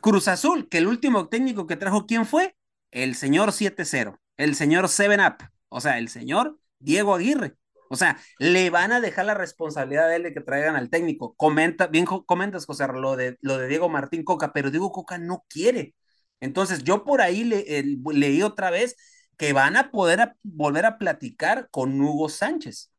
Cruz Azul, que el último técnico que trajo, ¿quién fue? El señor 7-0, el señor 7-Up. O sea, el señor Diego Aguirre. O sea, le van a dejar la responsabilidad de él de que traigan al técnico. Comenta, bien comentas, José, lo de, lo de Diego Martín Coca, pero Diego Coca no quiere. Entonces, yo por ahí le, leí otra vez que van a poder volver a platicar con Hugo Sánchez.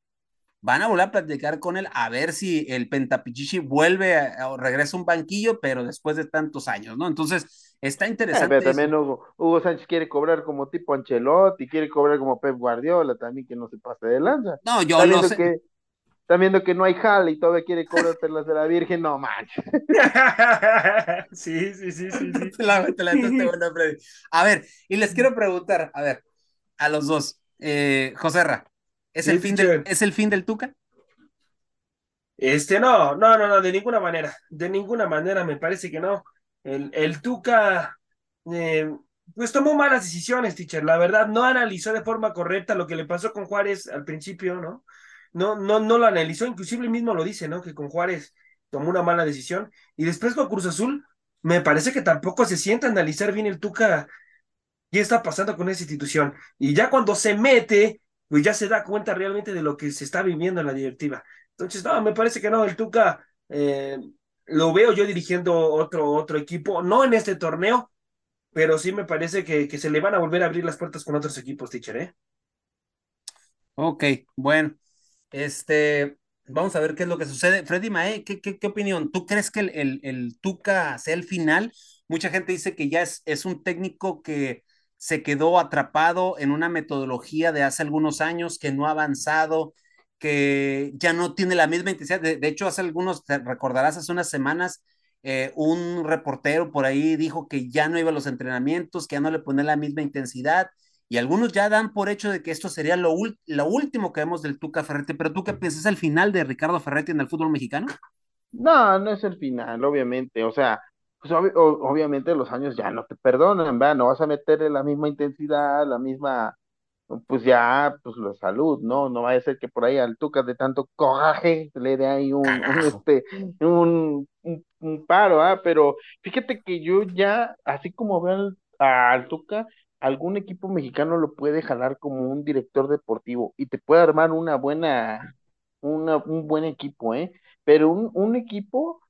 Van a volver a platicar con él a ver si el Pentapichichi vuelve o regresa a un banquillo, pero después de tantos años, ¿no? Entonces, Está interesante. también Hugo, Sánchez quiere cobrar como tipo Ancelotti, quiere cobrar como Pep Guardiola, también que no se pase de lanza. No, yo lo sé. Que, está viendo que no hay jale y todavía quiere cobrar perlas de la Virgen, no manches. sí, sí, sí, sí. sí. A ver, y les quiero preguntar, a ver, a los dos, eh, Joserra, ¿es, el fin del, ¿es el fin del Tuca? Este, no, no, no, no, de ninguna manera, de ninguna manera me parece que no. El, el Tuca, eh, pues tomó malas decisiones, teacher. La verdad, no analizó de forma correcta lo que le pasó con Juárez al principio, ¿no? No, no, no lo analizó, inclusive él mismo lo dice, ¿no? Que con Juárez tomó una mala decisión. Y después con Cruz Azul, me parece que tampoco se sienta a analizar bien el Tuca qué está pasando con esa institución. Y ya cuando se mete, pues ya se da cuenta realmente de lo que se está viviendo en la directiva. Entonces, no, me parece que no, el Tuca eh, lo veo yo dirigiendo otro, otro equipo, no en este torneo, pero sí me parece que, que se le van a volver a abrir las puertas con otros equipos, teacher, ¿eh? Ok, bueno, este, vamos a ver qué es lo que sucede. Freddy Mae, ¿qué, qué, qué opinión? ¿Tú crees que el, el, el, Tuca sea el final? Mucha gente dice que ya es, es un técnico que se quedó atrapado en una metodología de hace algunos años, que no ha avanzado, que ya no tiene la misma intensidad. De, hecho, hace algunos, te recordarás, hace unas semanas, eh, un reportero por ahí dijo que ya no iba a los entrenamientos, que ya no le ponía la misma intensidad, y algunos ya dan por hecho de que esto sería lo, último que vemos del Tuca Ferretti, pero ¿tú qué piensas? ¿Es el final de Ricardo Ferretti en el fútbol mexicano? No, no es el final, obviamente, o sea, pues obviamente los años ya no te perdonan, ¿verdad? No vas a meterle la misma intensidad, la misma pues ya, pues la salud, ¿no? No va a ser que por ahí al Tuca de tanto coraje le dé ahí un, este, un, un, paro, ¿ah? Pero fíjate que yo ya, así como veo al, Tuca, algún equipo mexicano lo puede jalar como un director deportivo y te puede armar una buena, una, un buen equipo, ¿eh? Pero un, un equipo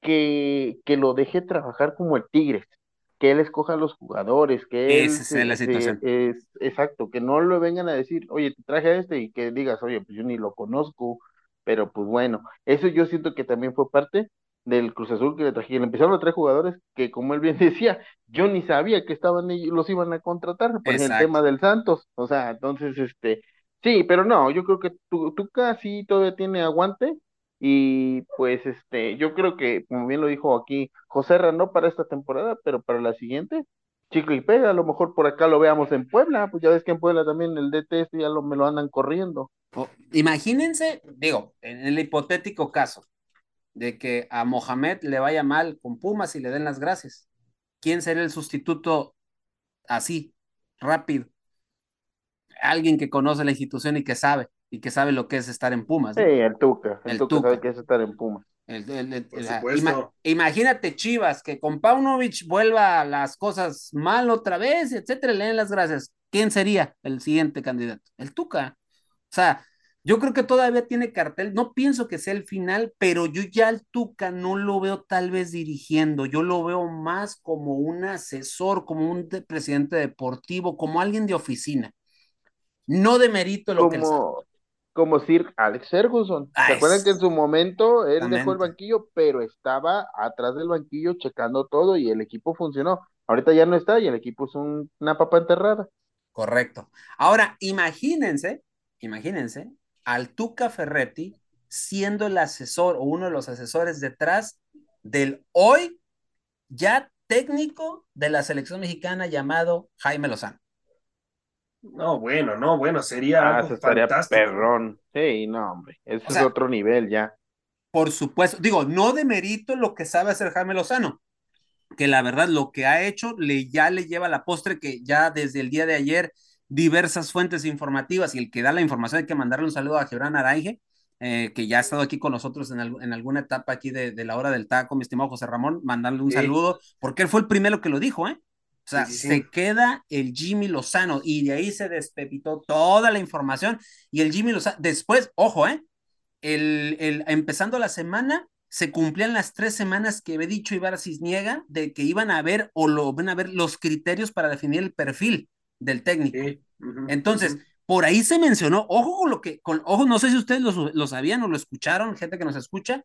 que, que lo deje trabajar como el Tigres, que él escoja a los jugadores, que él es la situación. Es, exacto, que no lo vengan a decir, oye, te traje a este y que digas, oye, pues yo ni lo conozco, pero pues bueno, eso yo siento que también fue parte del Cruz Azul que le trajeron, empezaron a traer jugadores que como él bien decía, yo ni sabía que estaban ellos, los iban a contratar por el tema del Santos, o sea, entonces este, sí, pero no, yo creo que tú, tú casi todavía tiene aguante, y pues este, yo creo que, como bien lo dijo aquí José no para esta temporada, pero para la siguiente, chico y pega, a lo mejor por acá lo veamos en Puebla, pues ya ves que en Puebla también el DT este ya lo, me lo andan corriendo. imagínense, digo, en el hipotético caso de que a Mohamed le vaya mal con Pumas y le den las gracias. ¿Quién será el sustituto así, rápido? Alguien que conoce la institución y que sabe y que sabe lo que es estar en Pumas. Sí, el Tuca, el, Tuca, sabe que es estar en Pumas. imagínate Chivas, que con Paunovic vuelva las cosas mal otra vez, etcétera, le den las gracias. ¿Quién sería el siguiente candidato? El Tuca. O sea, yo creo que todavía tiene cartel, no pienso que sea el final, pero yo ya al Tuca no lo veo tal vez dirigiendo, yo lo veo más como un asesor, como un presidente deportivo, como alguien de oficina. No de mérito lo que como Sir Alex Ferguson. ¿Se acuerdan que en su momento él dejó el banquillo, pero estaba atrás del banquillo checando todo y el equipo funcionó? Ahorita ya no está y el equipo es una papa enterrada. Correcto. Ahora, imagínense, imagínense al Tuca Ferretti siendo el asesor o uno de los asesores detrás del hoy ya técnico de la selección mexicana llamado Jaime Lozano. No, bueno, no, bueno, sería ah, algo fantástico. perrón. Sí, no, hombre, ese es otro nivel ya. Por supuesto, digo, no de mérito lo que sabe hacer Jaime Lozano, que la verdad lo que ha hecho le ya le lleva la postre que ya desde el día de ayer diversas fuentes informativas y el que da la información hay que mandarle un saludo a Gibran Araige, eh, que ya ha estado aquí con nosotros en, en alguna etapa aquí de, de, la hora del taco, mi estimado José Ramón, mandarle un saludo, porque él fue el primero que lo dijo, ¿eh? O sea, se queda el Jimmy Lozano y de ahí se despepitó toda la información y el Jimmy Lozano, después, ojo, ¿eh? El, el, empezando la semana, se cumplían las tres semanas que había dicho Ibarra Cisniega de que iban a ver o lo van a ver los criterios para definir el perfil del técnico. Entonces, por ahí se mencionó, ojo con lo que, con, ojo, no sé si ustedes lo, lo sabían o lo escucharon, gente que nos escucha,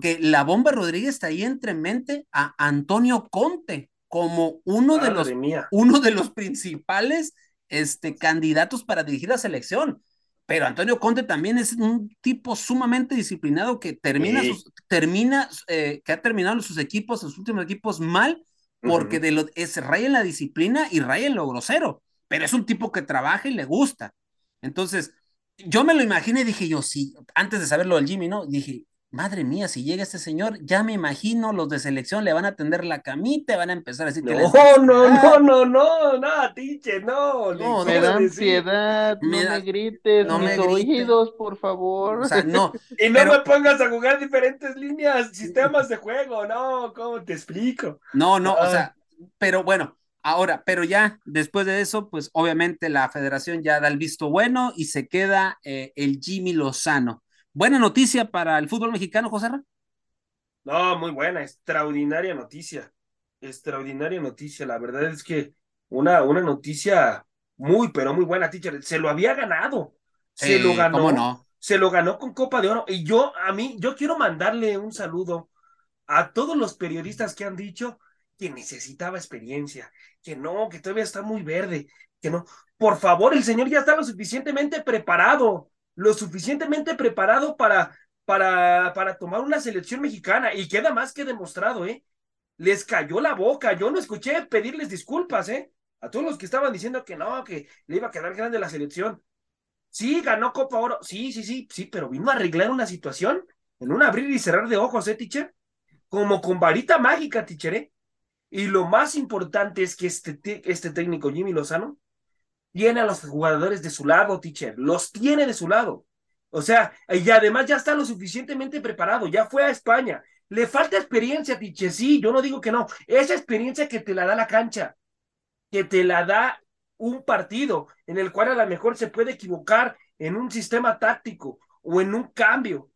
que la bomba Rodríguez está ahí entre mente a Antonio Conte como uno de los uno de los principales este, candidatos para dirigir la selección. Pero Antonio Conte también es un tipo sumamente disciplinado que termina, sus, termina eh, que ha terminado sus equipos, sus últimos equipos mal, porque de lo, es raya en la disciplina y raya en lo grosero. Pero es un tipo que trabaja y le gusta. Entonces, yo me lo imaginé y dije yo, sí, antes de saber lo del Jimmy, ¿no? Dije, madre mía, si llega este señor, ya me imagino, los de selección le van a tender la camita, van a empezar a decir no, que... No, no, no, no, no, no, tiche, no. No, me da ansiedad, no me grites, no mis me oídos, por favor. O sea, no. y no me pongas a jugar diferentes líneas, sistemas de juego, no, ¿cómo te explico? No, no, o sea, pero bueno, Ahora, pero ya después de eso, pues obviamente la federación ya da el visto bueno y se queda eh, el Jimmy Lozano. Buena noticia para el fútbol mexicano, José No, muy buena, extraordinaria noticia. Extraordinaria noticia. La verdad es que una, una noticia muy, pero muy buena, teacher. Se lo había ganado. Se lo ganó. ¿cómo no? Se lo ganó con Copa de Oro. Y yo, a mí, yo quiero mandarle un saludo a todos los periodistas que han dicho que necesitaba experiencia, que no, que todavía está muy verde, que no. Por favor, el señor ya está lo suficientemente preparado lo suficientemente preparado para, para, para tomar una selección mexicana y queda más que demostrado, ¿eh? Les cayó la boca, yo no escuché pedirles disculpas, ¿eh? A todos los que estaban diciendo que no, que le iba a quedar grande la selección. Sí, ganó Copa Oro, sí, sí, sí, sí, pero vino a arreglar una situación en un abrir y cerrar de ojos, ¿eh, teacher? Como con varita mágica, teacher, ¿eh? Y lo más importante es que este, este técnico, Jimmy Lozano, tiene a los jugadores de su lado, teacher, los tiene de su lado. O sea, y además ya está lo suficientemente preparado, ya fue a España. Le falta experiencia, teacher, sí, yo no digo que no. Esa experiencia que te la da la cancha, que te la da un partido en el cual a lo mejor se puede equivocar en un sistema táctico o en un cambio.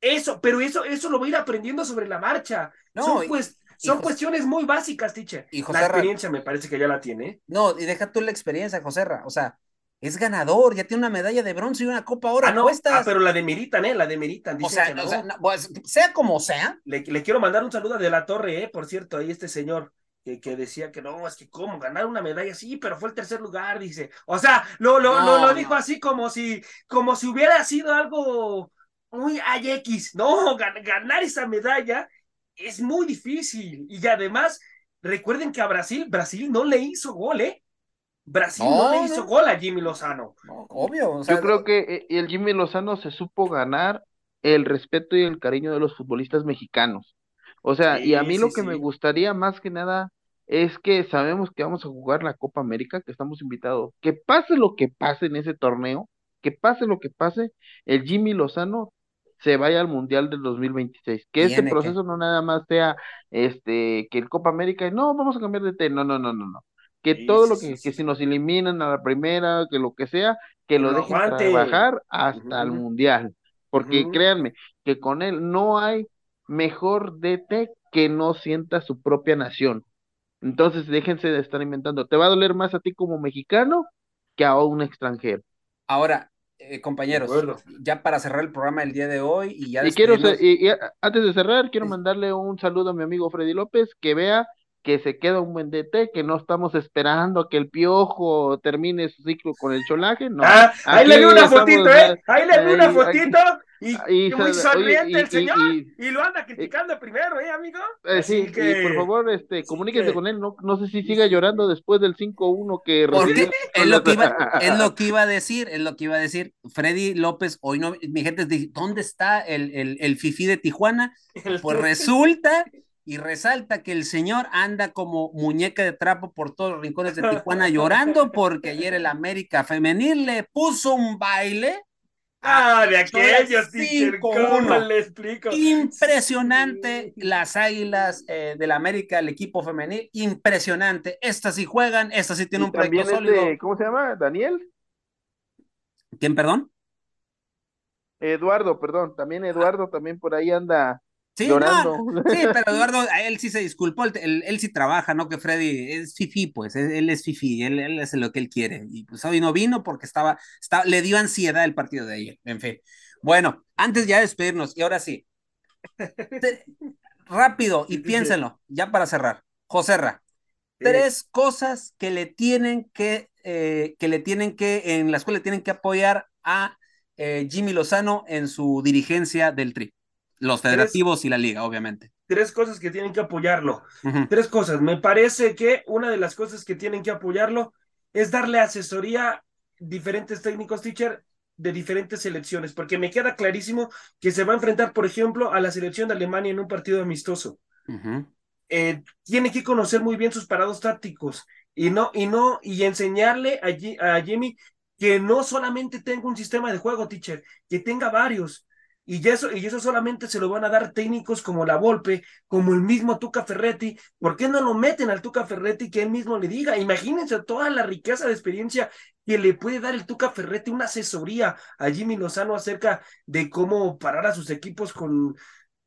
Eso, pero eso, eso lo va a ir aprendiendo sobre la marcha. No, pues son cuestiones muy básicas, teacher. Y la experiencia me parece que ya la tiene. No, y deja tú la experiencia, Joserra. O sea, es ganador, ya tiene una medalla de bronce y una copa ahora. Ah, no, ah, pero la demeritan, ¿eh? La demeritan. O sea, o sea pues, sea como sea. Le, quiero mandar un saludo de la torre, ¿eh? Por cierto, ahí este señor que, que, decía que no, es que cómo ganar una medalla, sí, pero fue el tercer lugar, dice. O sea, lo, lo, lo, dijo así como si, como si hubiera sido algo muy AX. No, ganar esa medalla es muy difícil. Y además, recuerden que a Brasil, Brasil no le hizo gol, ¿eh? Brasil no, le hizo gol a Jimmy Lozano. obvio. Yo creo que eh, el Jimmy Lozano se supo ganar el respeto y el cariño de los futbolistas mexicanos. O sea, y a mí lo que me gustaría más que nada es que sabemos que vamos a jugar la Copa América, que estamos invitados. Que pase lo que pase en ese torneo, que pase lo que pase, el Jimmy Lozano se vaya al Mundial del 2026. Que este proceso no nada más sea este que el Copa América, no, vamos a cambiar de té, no, no, no, no, no. Que todo lo que, que si nos eliminan a la primera, que lo que sea, que lo, dejen trabajar hasta el Mundial. Porque créanme, que con él no hay mejor DT que no sienta su propia nación. Entonces déjense de estar inventando. Te va a doler más a ti como mexicano que a un extranjero. Ahora, eh, compañeros, ya para cerrar el programa el día de hoy y ya... Y quiero, y, antes de cerrar, quiero mandarle un saludo a mi amigo Freddy López, que vea que se queda un buen DT, que no estamos esperando a que el piojo termine su ciclo con el cholaje, no. Ah, ahí le vi una fotito, ¿eh? Ahí le vi una fotito y, muy sonriente el señor y, lo anda criticando primero, ¿eh, amigo? Eh, sí, y por favor, este, comuníquese con él, no, no sé si siga llorando después del 5-1 que recibió. Es lo que, iba, es lo que iba a decir, es lo que iba a decir. Freddy López, hoy no, mi gente dice, ¿dónde está el, el, el FIFI de Tijuana? Pues resulta y resalta que el señor anda como muñeca de trapo por todos los rincones de Tijuana llorando porque ayer el América Femenil le puso un baile. Ah, de aquellos, ¿cómo le explico? Impresionante las águilas eh, del América, el equipo femenil, impresionante. Estas sí juegan, estas sí tienen un proyecto este, sólido. ¿Cómo se llama? ¿Daniel? ¿Quién, perdón? Eduardo, perdón, también Eduardo, también por ahí anda Sí, sí, pero Eduardo, él sí se disculpó, él, sí trabaja, ¿no? Que Freddy es fifi, pues, él, es fifi, él, él hace lo que él quiere. Y pues hoy no vino porque estaba, estaba, le dio ansiedad el partido de ayer, en fin. Bueno, antes ya de despedirnos, y ahora sí, rápido y piénsenlo, ya para cerrar. Joserra, tres cosas que le tienen que, eh, que le tienen que, en las cuales tienen que apoyar a eh, Jimmy Lozano en su dirigencia del Tri. Los federativos y la liga, obviamente. Tres cosas que tienen que apoyarlo. Tres cosas. Me parece que una de las cosas que tienen que apoyarlo es darle asesoría a diferentes técnicos, teacher, de diferentes selecciones, porque me queda clarísimo que se va a enfrentar, por ejemplo, a la selección de Alemania en un partido amistoso. Eh, tiene que conocer muy bien sus parados tácticos y no, y no, y enseñarle a, a Jimmy que no solamente tenga un sistema de juego, teacher, que tenga varios, y eso, y eso solamente se lo van a dar técnicos como la Volpe, como el mismo Tuca Ferretti. ¿Por qué no lo meten al Tuca Ferretti que él mismo le diga? Imagínense toda la riqueza de experiencia que le puede dar el Tuca Ferretti, una asesoría a Jimmy Lozano acerca de cómo parar a sus equipos con,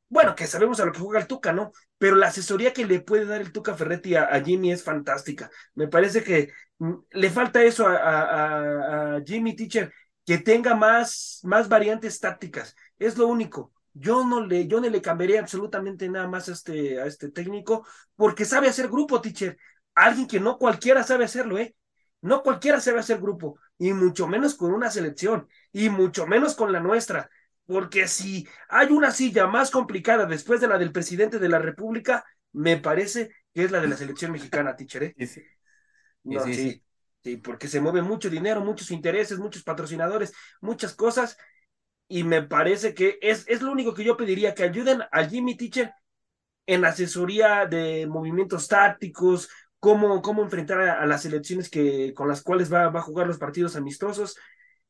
bueno, que sabemos a lo que juega el Tuca, ¿no? Pero la asesoría que le puede dar el Tuca Ferretti a, Jimmy es fantástica. Me parece que mm, le falta eso a, a Jimmy Teacher, que tenga más, más variantes tácticas es lo único. Yo no le, yo no le cambiaría absolutamente nada más a este, a este técnico, porque sabe hacer grupo, teacher. Alguien que no cualquiera sabe hacerlo, ¿eh? No cualquiera sabe hacer grupo, y mucho menos con una selección, y mucho menos con la nuestra. Porque si hay una silla más complicada después de la del presidente de la República, me parece que es la de la selección mexicana, teacher, ¿eh? Sí, sí, sí, sí, porque se mueve mucho dinero, muchos intereses, muchos patrocinadores, muchas cosas, y me parece que es, es lo único que yo pediría, que ayuden a Jimmy Teacher en asesoría de movimientos tácticos, cómo, cómo enfrentar a, las selecciones que, con las cuales va, va a jugar los partidos amistosos.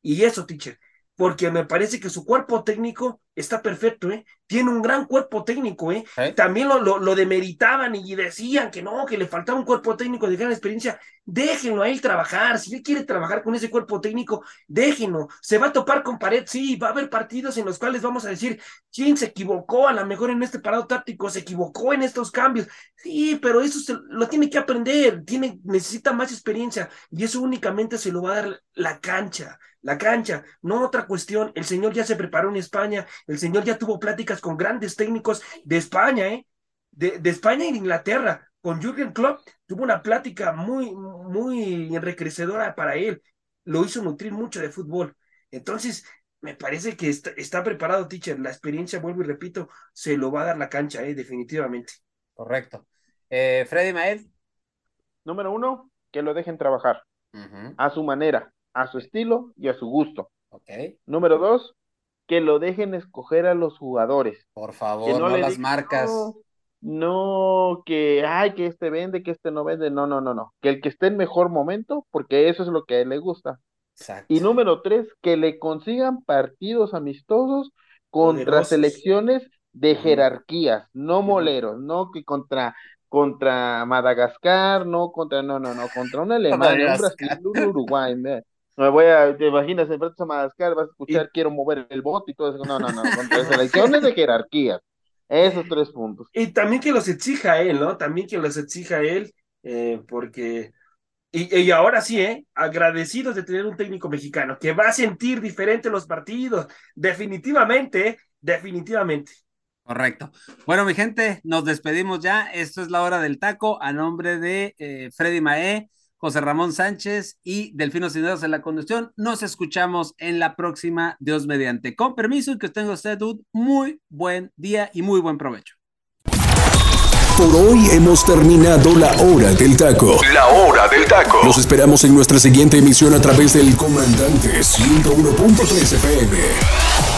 Y eso, Teacher, porque me parece que su cuerpo técnico está perfecto, ¿eh? Tiene un gran cuerpo técnico, ¿eh? ¿Eh? También lo, lo, lo, demeritaban y decían que no, que le faltaba un cuerpo técnico de gran experiencia. Déjenlo a él trabajar. Si él quiere trabajar con ese cuerpo técnico, déjenlo. Se va a topar con pared, sí, va a haber partidos en los cuales vamos a decir, ¿quién se equivocó? A lo mejor en este parado táctico, se equivocó en estos cambios. Sí, pero eso se, lo tiene que aprender, tiene, necesita más experiencia y eso únicamente se lo va a dar la cancha la cancha, no otra cuestión. El señor ya se preparó en España, el señor ya tuvo pláticas con grandes técnicos de España, ¿eh? De, de España y de Inglaterra. Con Jürgen Klopp tuvo una plática muy, muy enriquecedora para él. Lo hizo nutrir mucho de fútbol. Entonces, me parece que está, preparado, teacher. La experiencia, vuelvo y repito, se lo va a dar la cancha, ¿eh? definitivamente. Correcto. Eh, Freddy Maed. Número uno, que lo dejen trabajar a su manera a su estilo y a su gusto. Okay. Número dos, que lo dejen escoger a los jugadores. Por favor, no, las marcas. No, que, ay, que este vende, que este no vende. No, no, no, no. Que el que esté en mejor momento, porque eso es lo que a él le gusta. Exacto. Y número tres, que le consigan partidos amistosos contra selecciones de jerarquías, no moleros, no que contra contra Madagascar, no contra, no, no, no, contra un Alemania, un Brasil, un Uruguay, me, voy a, te imaginas, enfrentas a Madagascar, vas a escuchar, quiero mover el bote y todo eso, no, no, no, contra selecciones de jerarquías, esos tres puntos. Y también que los exija él, ¿no? También que los exija él, eh, porque y, ahora sí, ¿eh? agradecidos de tener un técnico mexicano que va a sentir diferente los partidos. Definitivamente, ¿eh? definitivamente. Correcto. Bueno, mi gente, nos despedimos ya. Esto es la hora del taco a nombre de eh, Freddy Mae, José Ramón Sánchez y Delfino Cineros en la conducción. Nos escuchamos en la próxima, Dios mediante. Con permiso y que tenga usted un muy buen día y muy buen provecho. Por hoy hemos terminado la hora del taco. La hora del taco. Los esperamos en nuestra siguiente emisión a través del Comandante 101.3 FM.